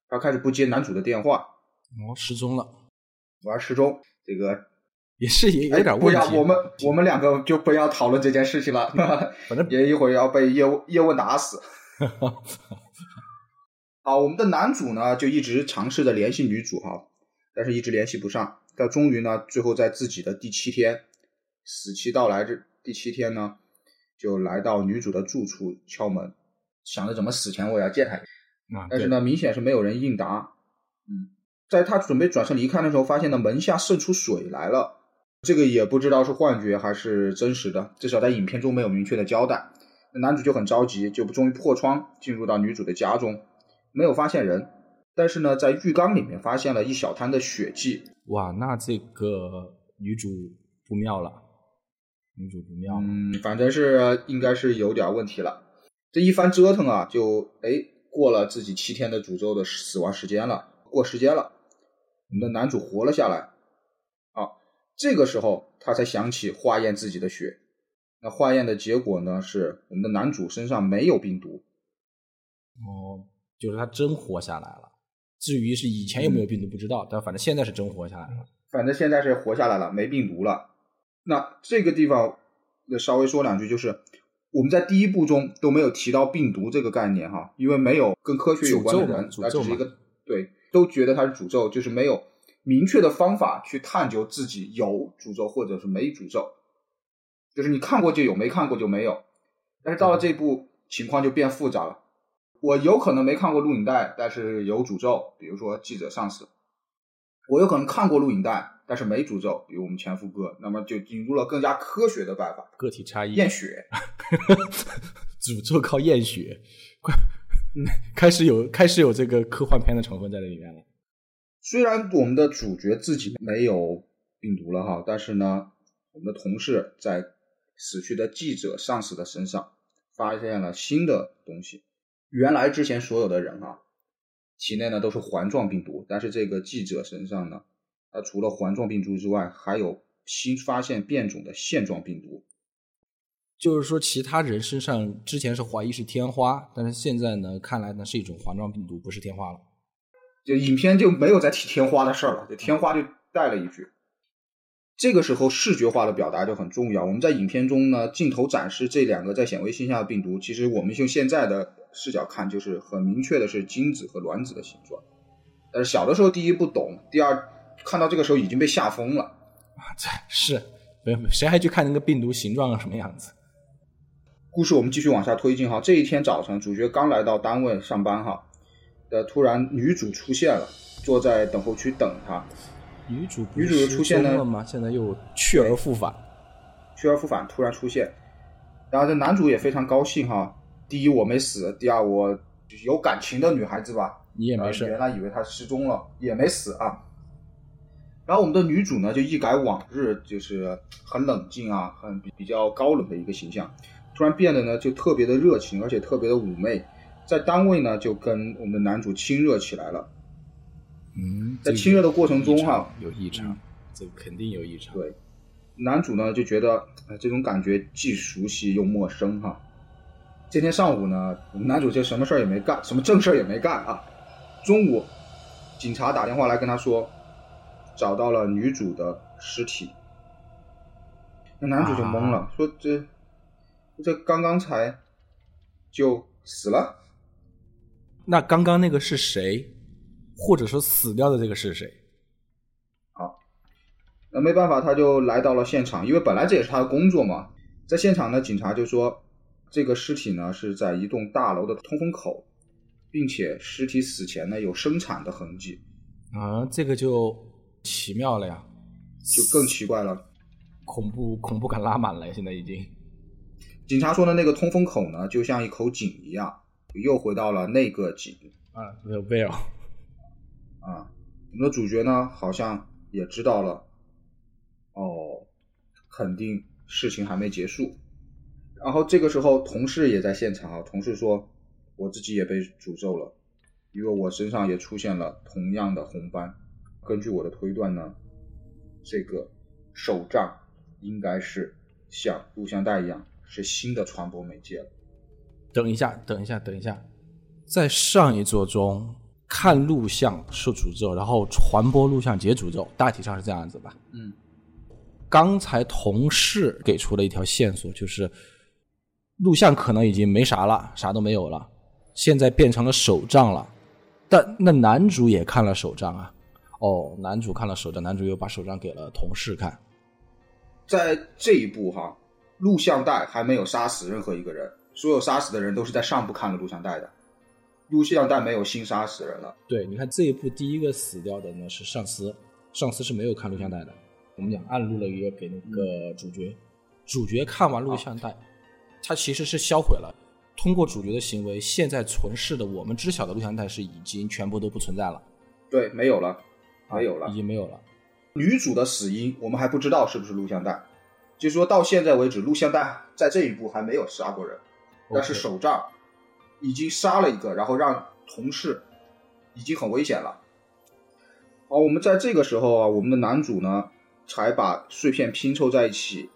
她开始不接男主的电话，哦，失踪了，玩失踪，这个。也是也有点问题。不要，我们我们两个就不要讨论这件事情了。反正 也一会儿要被叶叶问打死。好，我们的男主呢就一直尝试着联系女主哈，但是一直联系不上。到终于呢，最后在自己的第七天，死期到来这第七天呢，就来到女主的住处敲门，想着怎么死前我也要见她。啊，但是呢，明显是没有人应答。嗯，在他准备转身离开的时候，发现呢门下渗出水来了。这个也不知道是幻觉还是真实的，至少在影片中没有明确的交代。那男主就很着急，就终于破窗进入到女主的家中，没有发现人，但是呢，在浴缸里面发现了一小滩的血迹。哇，那这个女主不妙了，女主不妙。嗯，反正是应该是有点问题了。这一番折腾啊，就哎过了自己七天的诅咒的死亡时间了，过时间了，我们的男主活了下来。这个时候，他才想起化验自己的血。那化验的结果呢？是我们的男主身上没有病毒。哦，就是他真活下来了。至于是以前有没有病毒，不知道。但反正现在是真活下来了。反正现在是活下来了，没病毒了。那这个地方，稍微说两句，就是我们在第一部中都没有提到病毒这个概念哈，因为没有跟科学有关的人，诅咒是一个对，都觉得它是诅咒，就是没有。明确的方法去探究自己有诅咒或者是没诅咒，就是你看过就有，没看过就没有。但是到了这步，情况就变复杂了。我有可能没看过录影带，但是有诅咒，比如说记者上司；我有可能看过录影带，但是没诅咒，比如我们前夫哥。那么就引入了更加科学的办法，个体差异，验血，诅咒靠验血，快，开始有开始有这个科幻片的成分在这里面了。虽然我们的主角自己没有病毒了哈，但是呢，我们的同事在死去的记者上司的身上发现了新的东西。原来之前所有的人啊，体内呢都是环状病毒，但是这个记者身上呢，他除了环状病毒之外，还有新发现变种的线状病毒。就是说，其他人身上之前是怀疑是天花，但是现在呢，看来呢是一种环状病毒，不是天花了。就影片就没有再提天花的事儿了，就天花就带了一句。这个时候视觉化的表达就很重要。我们在影片中呢，镜头展示这两个在显微镜下的病毒，其实我们用现在的视角看，就是很明确的是精子和卵子的形状。但是小的时候，第一不懂，第二看到这个时候已经被吓疯了啊！这 是没有，谁还去看那个病毒形状什么样子？故事我们继续往下推进哈。这一天早晨，主角刚来到单位上班哈。呃突然，女主出现了，坐在等候区等他。女主女主的出现呢？吗？现在又去而复返，去而复返，突然出现。然后这男主也非常高兴哈。第一，我没死；第二，我有感情的女孩子吧，你也没事。原来以为她失踪了，也没死啊。然后我们的女主呢，就一改往日就是很冷静啊，很比较高冷的一个形象，突然变得呢就特别的热情，而且特别的妩媚。在单位呢，就跟我们的男主亲热起来了。嗯，在亲热的过程中哈，有异常，这肯定有异常。对，男主呢就觉得，这种感觉既熟悉又陌生哈。这天上午呢，我们男主就什么事儿也没干，什么正事儿也没干啊。中午，警察打电话来跟他说，找到了女主的尸体。那男主就懵了，说这这刚刚才就死了。那刚刚那个是谁，或者说死掉的这个是谁？好，那没办法，他就来到了现场，因为本来这也是他的工作嘛。在现场呢，警察就说，这个尸体呢是在一栋大楼的通风口，并且尸体死前呢有生产的痕迹。啊，这个就奇妙了呀，就更奇怪了，恐怖恐怖感拉满了，现在已经。警察说的那个通风口呢，就像一口井一样，又回到了那个井啊，The Well 啊。我们的主角呢，好像也知道了，哦，肯定事情还没结束。然后这个时候，同事也在现场啊。同事说：“我自己也被诅咒了，因为我身上也出现了同样的红斑。根据我的推断呢，这个手杖应该是像录像带一样，是新的传播媒介了。”等一下，等一下，等一下，在上一座中看录像受诅咒，然后传播录像解诅咒，大体上是这样子吧？嗯。刚才同事给出了一条线索，就是。录像可能已经没啥了，啥都没有了，现在变成了手账了。但那男主也看了手账啊，哦，男主看了手账，男主又把手账给了同事看。在这一步哈，录像带还没有杀死任何一个人，所有杀死的人都是在上部看了录像带的，录像带没有新杀死人了。对，你看这一部第一个死掉的呢是上司，上司是没有看录像带的。我们讲暗录了一个给那个主角，主角看完录像带。他其实是销毁了，通过主角的行为，现在存世的我们知晓的录像带是已经全部都不存在了。对，没有了，没有了，已经没有了。女主的死因我们还不知道是不是录像带，就是说到现在为止，录像带在这一步还没有杀过人，但是手杖已经杀了一个，然后让同事已经很危险了。好，我们在这个时候啊，我们的男主呢才把碎片拼凑在一起，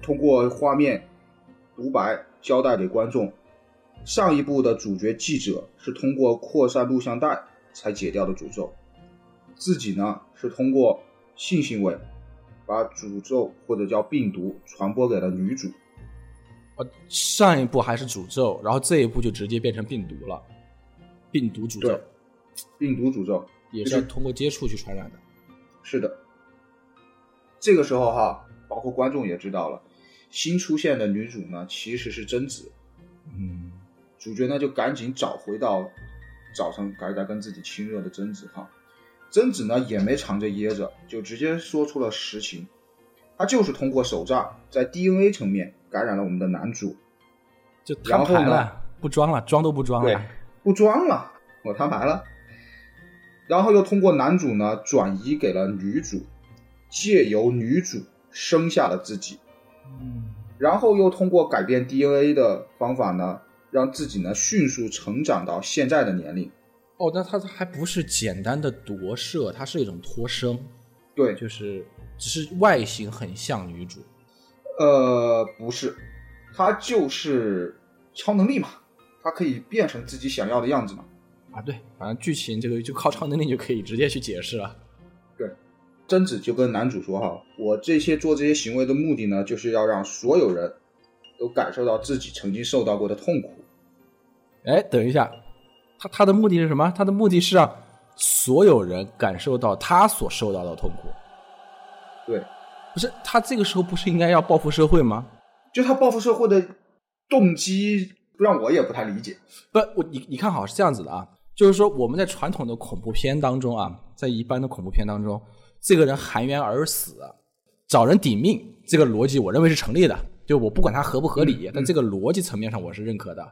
通过画面。独白交代给观众，上一部的主角记者是通过扩散录像带才解掉的诅咒，自己呢是通过性行为把诅咒或者叫病毒传播给了女主。呃，上一部还是诅咒，然后这一步就直接变成病毒了，病毒诅咒，病毒诅咒也是通过接触去传染的。是的，这个时候哈，包括观众也知道了。新出现的女主呢，其实是贞子。嗯，主角呢就赶紧找回到早上还在跟自己亲热的贞子哈。贞子呢也没藏着掖着，就直接说出了实情。她就是通过手杖在 DNA 层面感染了我们的男主，就摊牌了，不装了，装都不装了，不装了，我摊牌了。然后又通过男主呢转移给了女主，借由女主生下了自己。嗯，然后又通过改变 DNA 的方法呢，让自己呢迅速成长到现在的年龄。哦，那它还不是简单的夺舍，它是一种脱生。对，就是只是外形很像女主。呃，不是，它就是超能力嘛，它可以变成自己想要的样子嘛。啊，对，反正剧情这个就靠超能力就可以直接去解释了。对贞子就跟男主说：“哈，我这些做这些行为的目的呢，就是要让所有人都感受到自己曾经受到过的痛苦。”哎，等一下，他他的目的是什么？他的目的是让所有人感受到他所受到的痛苦。对，不是他这个时候不是应该要报复社会吗？就他报复社会的动机，让我也不太理解。不，我你你看好是这样子的啊，就是说我们在传统的恐怖片当中啊，在一般的恐怖片当中。这个人含冤而死，找人抵命，这个逻辑我认为是成立的。就我不管他合不合理，但这个逻辑层面上我是认可的。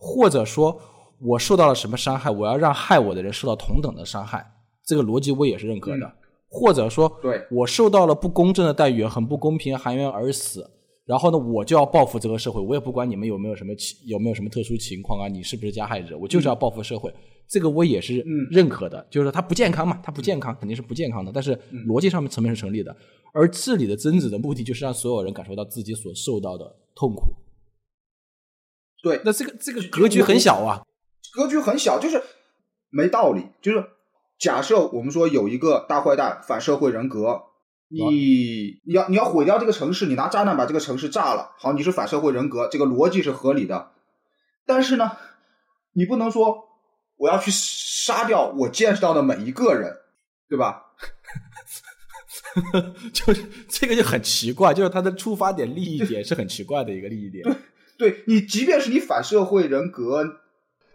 或者说，我受到了什么伤害，我要让害我的人受到同等的伤害，这个逻辑我也是认可的。或者说，对我受到了不公正的待遇，很不公平，含冤而死。然后呢，我就要报复这个社会，我也不管你们有没有什么情，有没有什么特殊情况啊，你是不是加害者，我就是要报复社会，这个我也是认可的。就是说他不健康嘛，它不健康肯定是不健康的，但是逻辑上面层面是成立的。而治理的贞子的目的就是让所有人感受到自己所受到的痛苦。对，那这个这个格局很小啊，格局很小，就是没道理。就是假设我们说有一个大坏蛋反社会人格。你你要你要毁掉这个城市，你拿炸弹把这个城市炸了，好，你是反社会人格，这个逻辑是合理的。但是呢，你不能说我要去杀掉我见识到的每一个人，对吧？就是这个就很奇怪，就是他的出发点利益点是很奇怪的一个利益点。对，对你即便是你反社会人格，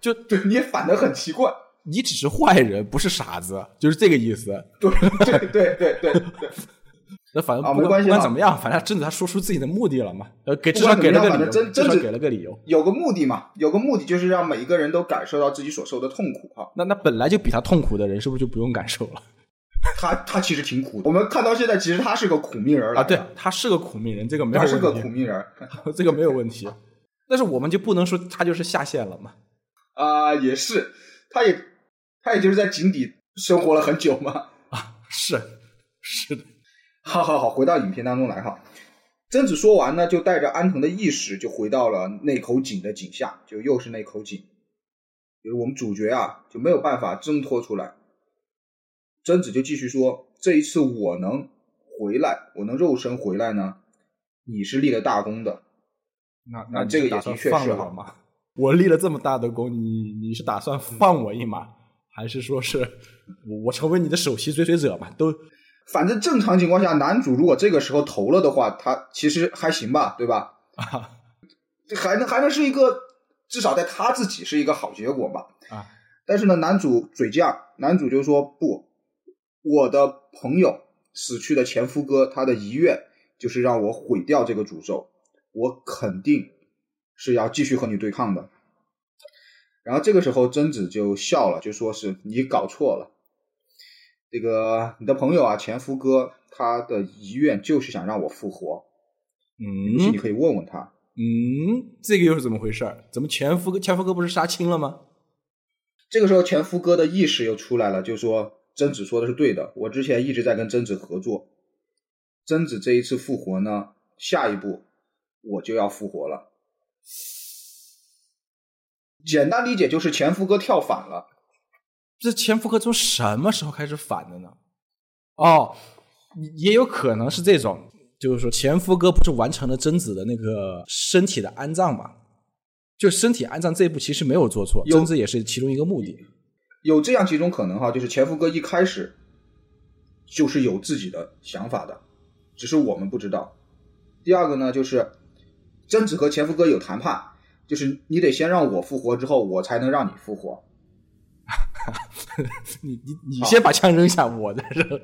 就 对你也反的很奇怪。你只是坏人，不是傻子，就是这个意思。对对对对对对。那反正啊不管没关系哈不管怎么样，反正贞子他说出自己的目的了嘛，呃，给不至少给了个理由，贞给了个理由。有个目的嘛，有个目的就是让每一个人都感受到自己所受的痛苦哈。那那本来就比他痛苦的人，是不是就不用感受了 他他其实挺苦的，我们看到现在，其实他是个苦命人啊？对，他是个苦命人，这个没有他是个问题苦命人这个没有问题。但是我们就不能说他就是下线了嘛？啊、也是，他也他也就是在井底生活了很久嘛。啊，是是的，好好好，回到影片当中来哈。贞子说完呢，就带着安藤的意识就回到了那口井的井下，就又是那口井。就是我们主角啊，就没有办法挣脱出来。贞子就继续说：“这一次我能回来，我能肉身回来呢，你是立了大功的。那那这个也的确是哈放了我吗？我立了这么大的功，你你是打算放我一马，还是说是我我成为你的首席追随者嘛？都反正正常情况下，男主如果这个时候投了的话，他其实还行吧，对吧？啊 这还能还能是一个，至少在他自己是一个好结果吧。啊，但是呢，男主嘴犟，男主就说不，我的朋友死去的前夫哥，他的遗愿就是让我毁掉这个诅咒，我肯定是要继续和你对抗的。然后这个时候，贞子就笑了，就说是你搞错了，这个你的朋友啊，前夫哥他的遗愿就是想让我复活，嗯你嗯可以问问他。嗯，这个又是怎么回事儿？怎么前夫哥前夫哥不是杀青了吗？这个时候，前夫哥的意识又出来了，就说贞子说的是对的，我之前一直在跟贞子合作，贞子这一次复活呢，下一步我就要复活了。简单理解就是前夫哥跳反了，这前夫哥从什么时候开始反的呢？哦，也有可能是这种，就是说前夫哥不是完成了贞子的那个身体的安葬嘛？就身体安葬这一步其实没有做错，有贞子也是其中一个目的。有这样几种可能哈，就是前夫哥一开始就是有自己的想法的，只是我们不知道。第二个呢，就是贞子和前夫哥有谈判，就是你得先让我复活之后，我才能让你复活。你你你先把枪扔下，我再扔，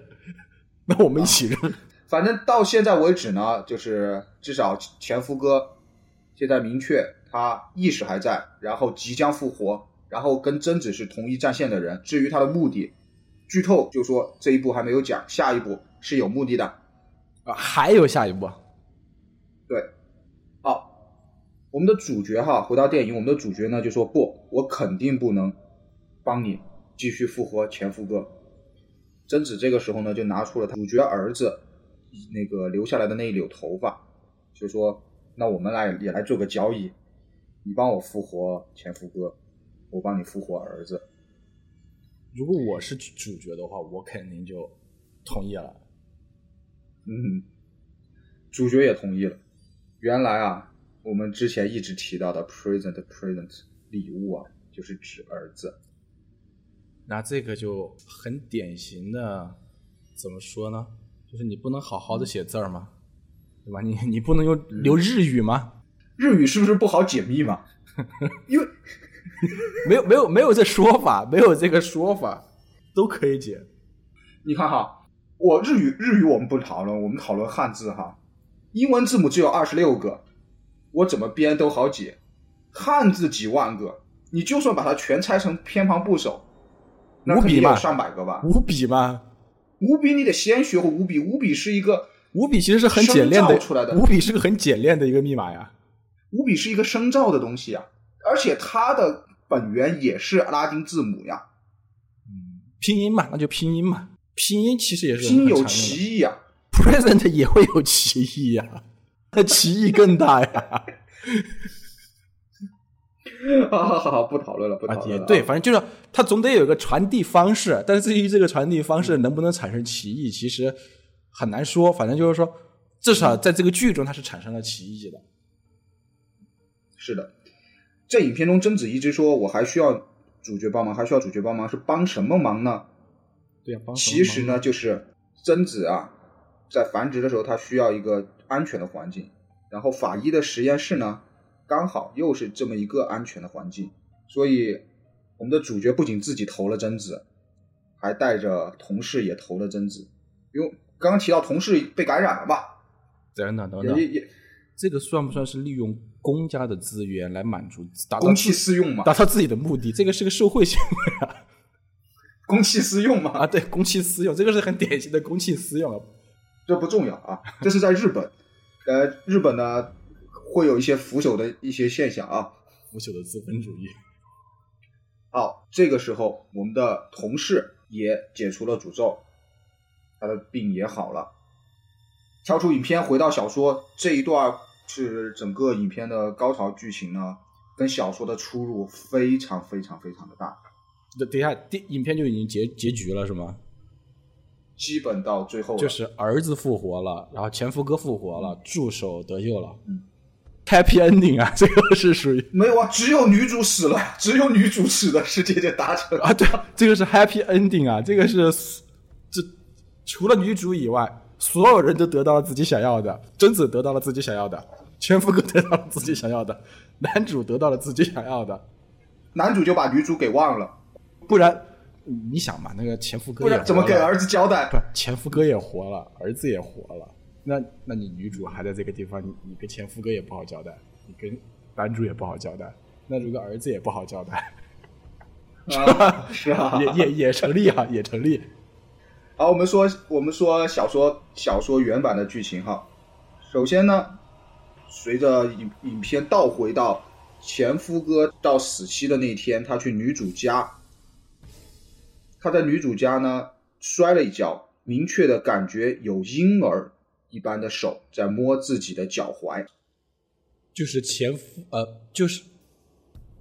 那我们一起扔。反正到现在为止呢，就是至少前夫哥现在明确他意识还在，然后即将复活，然后跟贞子是同一战线的人。至于他的目的，剧透就说这一步还没有讲，下一步是有目的的。啊，还有下一步，对，好，我们的主角哈，回到电影，我们的主角呢就说不，我肯定不能帮你继续复活前夫哥。贞子这个时候呢，就拿出了他主角儿子那个留下来的那一绺头发，就说：“那我们来也来做个交易，你帮我复活前夫哥，我帮你复活儿子。如果我是主角的话，我肯定就同意了。”嗯，主角也同意了。原来啊，我们之前一直提到的 present present 礼物啊，就是指儿子。那这个就很典型的，怎么说呢？就是你不能好好的写字儿吗？对吧？你你不能用留日语吗？日语是不是不好解密嘛？因为 没有没有没有这说法，没有这个说法，都可以解。你看哈，我日语日语我们不讨论，我们讨论汉字哈。英文字母只有二十六个，我怎么编都好解。汉字几万个，你就算把它全拆成偏旁部首，那五笔嘛肯定有上百个吧？五笔吗，五笔你得先学会五笔，五笔是一个五笔其实是很简练的，出来的五笔是个很简练的一个密码呀。五笔是一个生造的东西啊，而且它的本源也是拉丁字母呀，嗯拼音嘛，那就拼音嘛。拼音其实也是心有歧义啊。present 也会有歧义呀，那歧义更大呀。好好好好，不讨论了，不啊讨，论了。也对，，反正就是它总得有一个传递方式，但是至于这个传递方式能不能产生歧义，其实很难说。反正就是说，至少在这个剧中它是产生了歧义的。是的，在影片中贞子一直说我还需要主角帮忙，还需要主角帮忙，是帮什么忙呢？对呀、帮什么其实呢，就是贞子啊，在繁殖的时候，它需要一个安全的环境，然后法医的实验室呢，刚好又是这么一个安全的环境，所以我们的主角不仅自己投了贞子，还带着同事也投了贞子，因为刚刚提到同事被感染了吧，等等等等，也也这个算不算是利用公家的资源来满足达到公器私用嘛达，到自己的目的？这个是个受贿行为啊！公器私用嘛，啊，对，公器私用，这个是很典型的公器私用啊。这不重要啊，这是在日本，呃，日本呢会有一些腐朽的一些现象啊。腐朽的资本主义。好，这个时候我们的同事也解除了诅咒，他的病也好了。跳出影片回到小说这一段是整个影片的高潮剧情呢，跟小说的出入非常非常非常的大，这等一下，电影片就已经结结局了是吗？基本到最后就是儿子复活了，然后前夫哥复活了，助手得救了。嗯，Happy ending 啊，这个是属于。没有啊，只有女主死了，只有女主死的世界就达成了。啊，对啊，这个是 Happy ending 啊，这个是这除了女主以外，所有人都得到了自己想要的，贞子得到了自己想要的，前夫哥得到了自己想要的，男主得到了自己想要的，男主就把女主给忘了，不然你想嘛，那个前夫哥不也怎么给儿子交代不？是前夫哥也活了，儿子也活了，那那你女主还在这个地方，你你跟前夫哥也不好交代，你跟男主也不好交代，那如果儿子也不好交代，啊，是 啊，也也也成立啊，也成立。好，我们说我们说小说小说原版的剧情哈。首先呢，随着影影片倒回到前夫哥到死期的那天，他去女主家，他在女主家呢摔了一跤，明确的感觉有婴儿一般的手在摸自己的脚踝。就是前夫呃，就是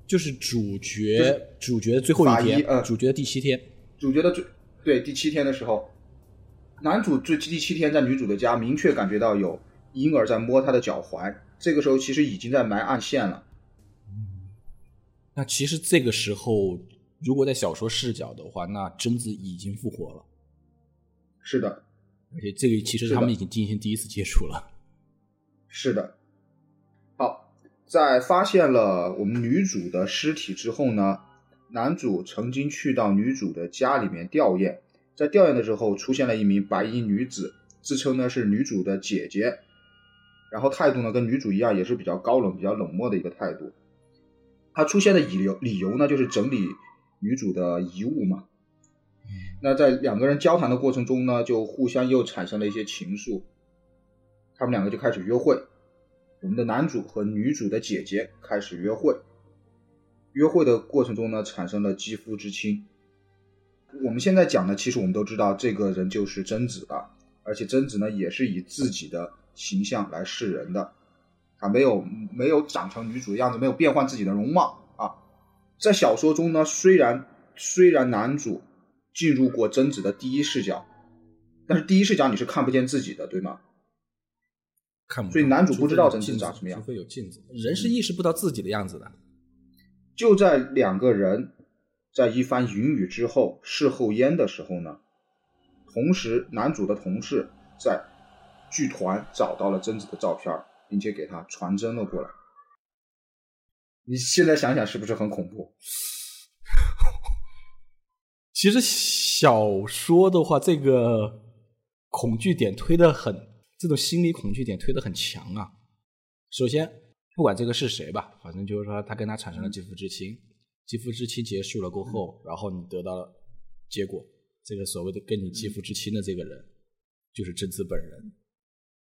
就是主角主角的最后一天，呃主角的第七天，主角的最对第七天的时候，男主最第七天在女主的家明确感觉到有婴儿在摸他的脚踝，这个时候其实已经在埋暗线了。那其实这个时候，如果在小说视角的话，那贞子已经复活了，是的，而且这个其实是他们已经进行第一次接触了。是的。好，在发现了我们女主的尸体之后呢，男主曾经去到女主的家里面吊唁，在吊唁的时候出现了一名白衣女子，自称呢是女主的姐姐，然后态度呢跟女主一样，也是比较高冷、比较冷漠的一个态度。她出现的理由理由呢，就是整理女主的遗物嘛。那在两个人交谈的过程中呢，就互相又产生了一些情愫，他们两个就开始约会。我们的男主和女主的姐姐开始约会，约会的过程中呢，产生了肌肤之亲。我们现在讲的，其实我们都知道，这个人就是贞子了，而且贞子呢，也是以自己的形象来示人的，她没有没有长成女主的样子，没有变换自己的容貌啊。在小说中呢，虽然虽然男主进入过贞子的第一视角，但是第一视角你是看不见自己的，对吗？看不，所以男主不知道镜子贞子长什么样除非有镜子，人是意识不到自己的样子的。就在两个人在一番云雨之后事后烟的时候呢，同时男主的同事在剧团找到了贞子的照片，并且给他传真了过来。你现在想想是不是很恐怖？其实小说的话，这个恐惧点推的很，这种心理恐惧点推的很强啊。首先，不管这个是谁吧，反正就是说他跟他产生了肌肤之亲，肌肤之亲结束了过后，然后你得到了结果，这个所谓的跟你肌肤之亲的这个人，就是贞子本人，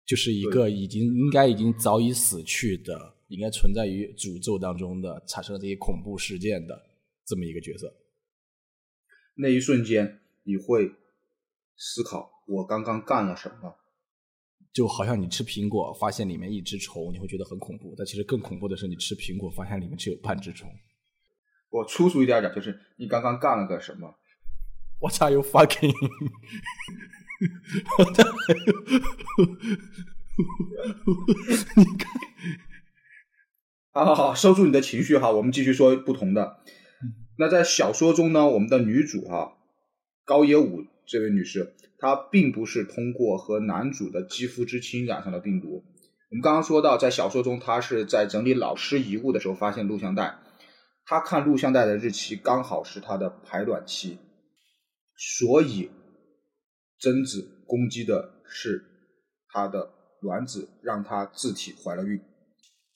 就是一个已经应该已经早已死去的，应该存在于诅咒当中的，产生了这些恐怖事件的这么一个角色。那一瞬间，你会思考我刚刚干了什么？就好像你吃苹果，发现里面一只虫，你会觉得很恐怖。但其实更恐怖的是，你吃苹果发现里面只有半只虫。我粗俗一点讲，就是你刚刚干了个什么？What are you fucking？你看，好好好，收住你的情绪哈，我们继续说不同的。那在小说中呢，我们的女主哈高野武这位女士，她并不是通过和男主的肌肤之亲染上了病毒。我们刚刚说到，在小说中，她是在整理老师遗物的时候发现录像带，她看录像带的日期刚好是她的排卵期，所以贞子攻击的是她的卵子，让她自体怀了孕。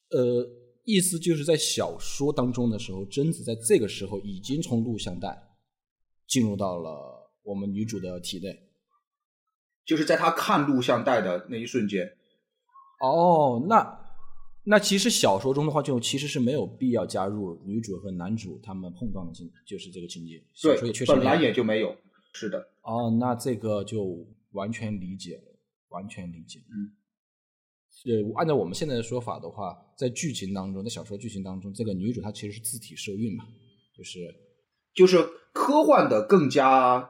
呃，意思就是在小说当中的时候，贞子在这个时候已经从录像带进入到了我们女主的体内。就是在她看录像带的那一瞬间，哦，那那其实小说中的话，就其实是没有必要加入女主和男主他们碰撞的情，就是这个情节。小说也确对，本来也就没有。是的，哦，那这个就完全理解了，完全理解。嗯，呃，按照我们现在的说法的话，在剧情当中，在小说剧情当中，这个女主她其实是自体受孕嘛，就是就是科幻的更加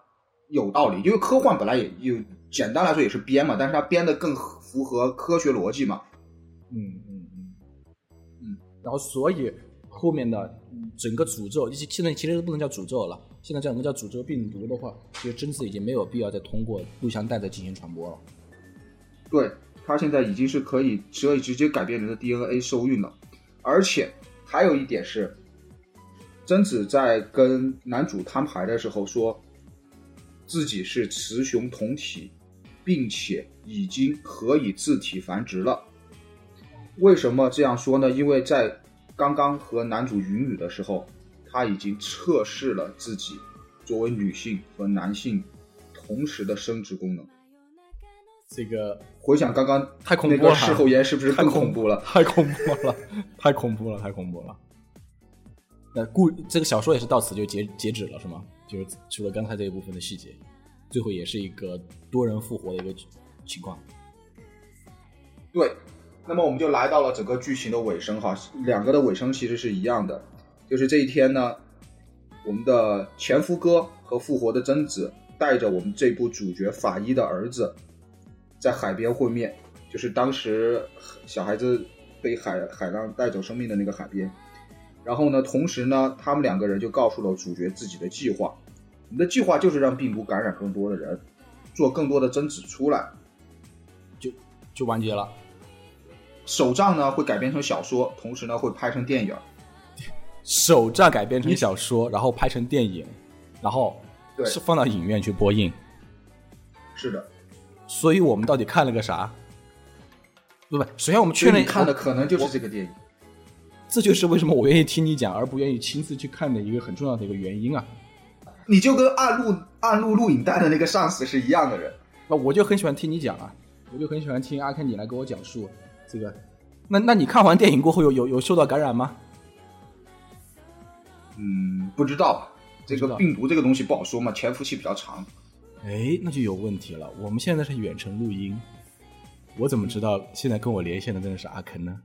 有道理，因为科幻本来也有简单来说也是编嘛，但是它编的更符合科学逻辑嘛。嗯嗯嗯嗯，然后所以后面的嗯整个诅咒，现现在其实都不能叫诅咒了，现在叫什么叫诅咒病毒的话，其实真子已经没有必要再通过录像带再进行传播了。对，它现在已经是可以可以直接改变人的 DNA 受孕了，而且还有一点是，贞子在跟男主摊牌的时候说，自己是雌雄同体，并且已经可以自体繁殖了。为什么这样说呢？因为在刚刚和男主云雨的时候，他已经测试了自己作为女性和男性同时的生殖功能。这个回想刚刚太恐怖了那个事后言是不是更太恐恐怖了？太恐怖了，太恐怖了，太恐怖了。那故这个小说也是到此就截截止了，是吗？就是除了刚才这一部分的细节，最后也是一个多人复活的一个情况。对，那么我们就来到了整个剧情的尾声哈，两个的尾声其实是一样的，就是这一天呢，我们的前夫哥和复活的贞子带着我们这部主角法医的儿子，在海边会面，就是当时小孩子被海海浪带走生命的那个海边。然后呢，同时呢，他们两个人就告诉了主角自己的计划，我们的计划就是让病毒感染更多的人，做更多的贞子出来。就就完结了。手账呢会改编成小说，同时呢会拍成电影。手账改编成小说，然后拍成电影，然后对是放到影院去播映。是的，所以我们到底看了个啥？不不，首先我们确认看的可能就是这个电影。这就是为什么我愿意听你讲，而不愿意亲自去看的一个很重要的一个原因啊。你就跟暗录暗录录影带的那个上司是一样的人。那我就很喜欢听你讲啊，我就很喜欢听阿 Ken 你来给我讲述这个。那那你看完电影过后有有有受到感染吗？嗯，不知道这个病毒这个东西不好说嘛，潜伏期比较长。哎，那就有问题了。我们现在是远程录音，我怎么知道现在跟我连线的真的是阿肯呢？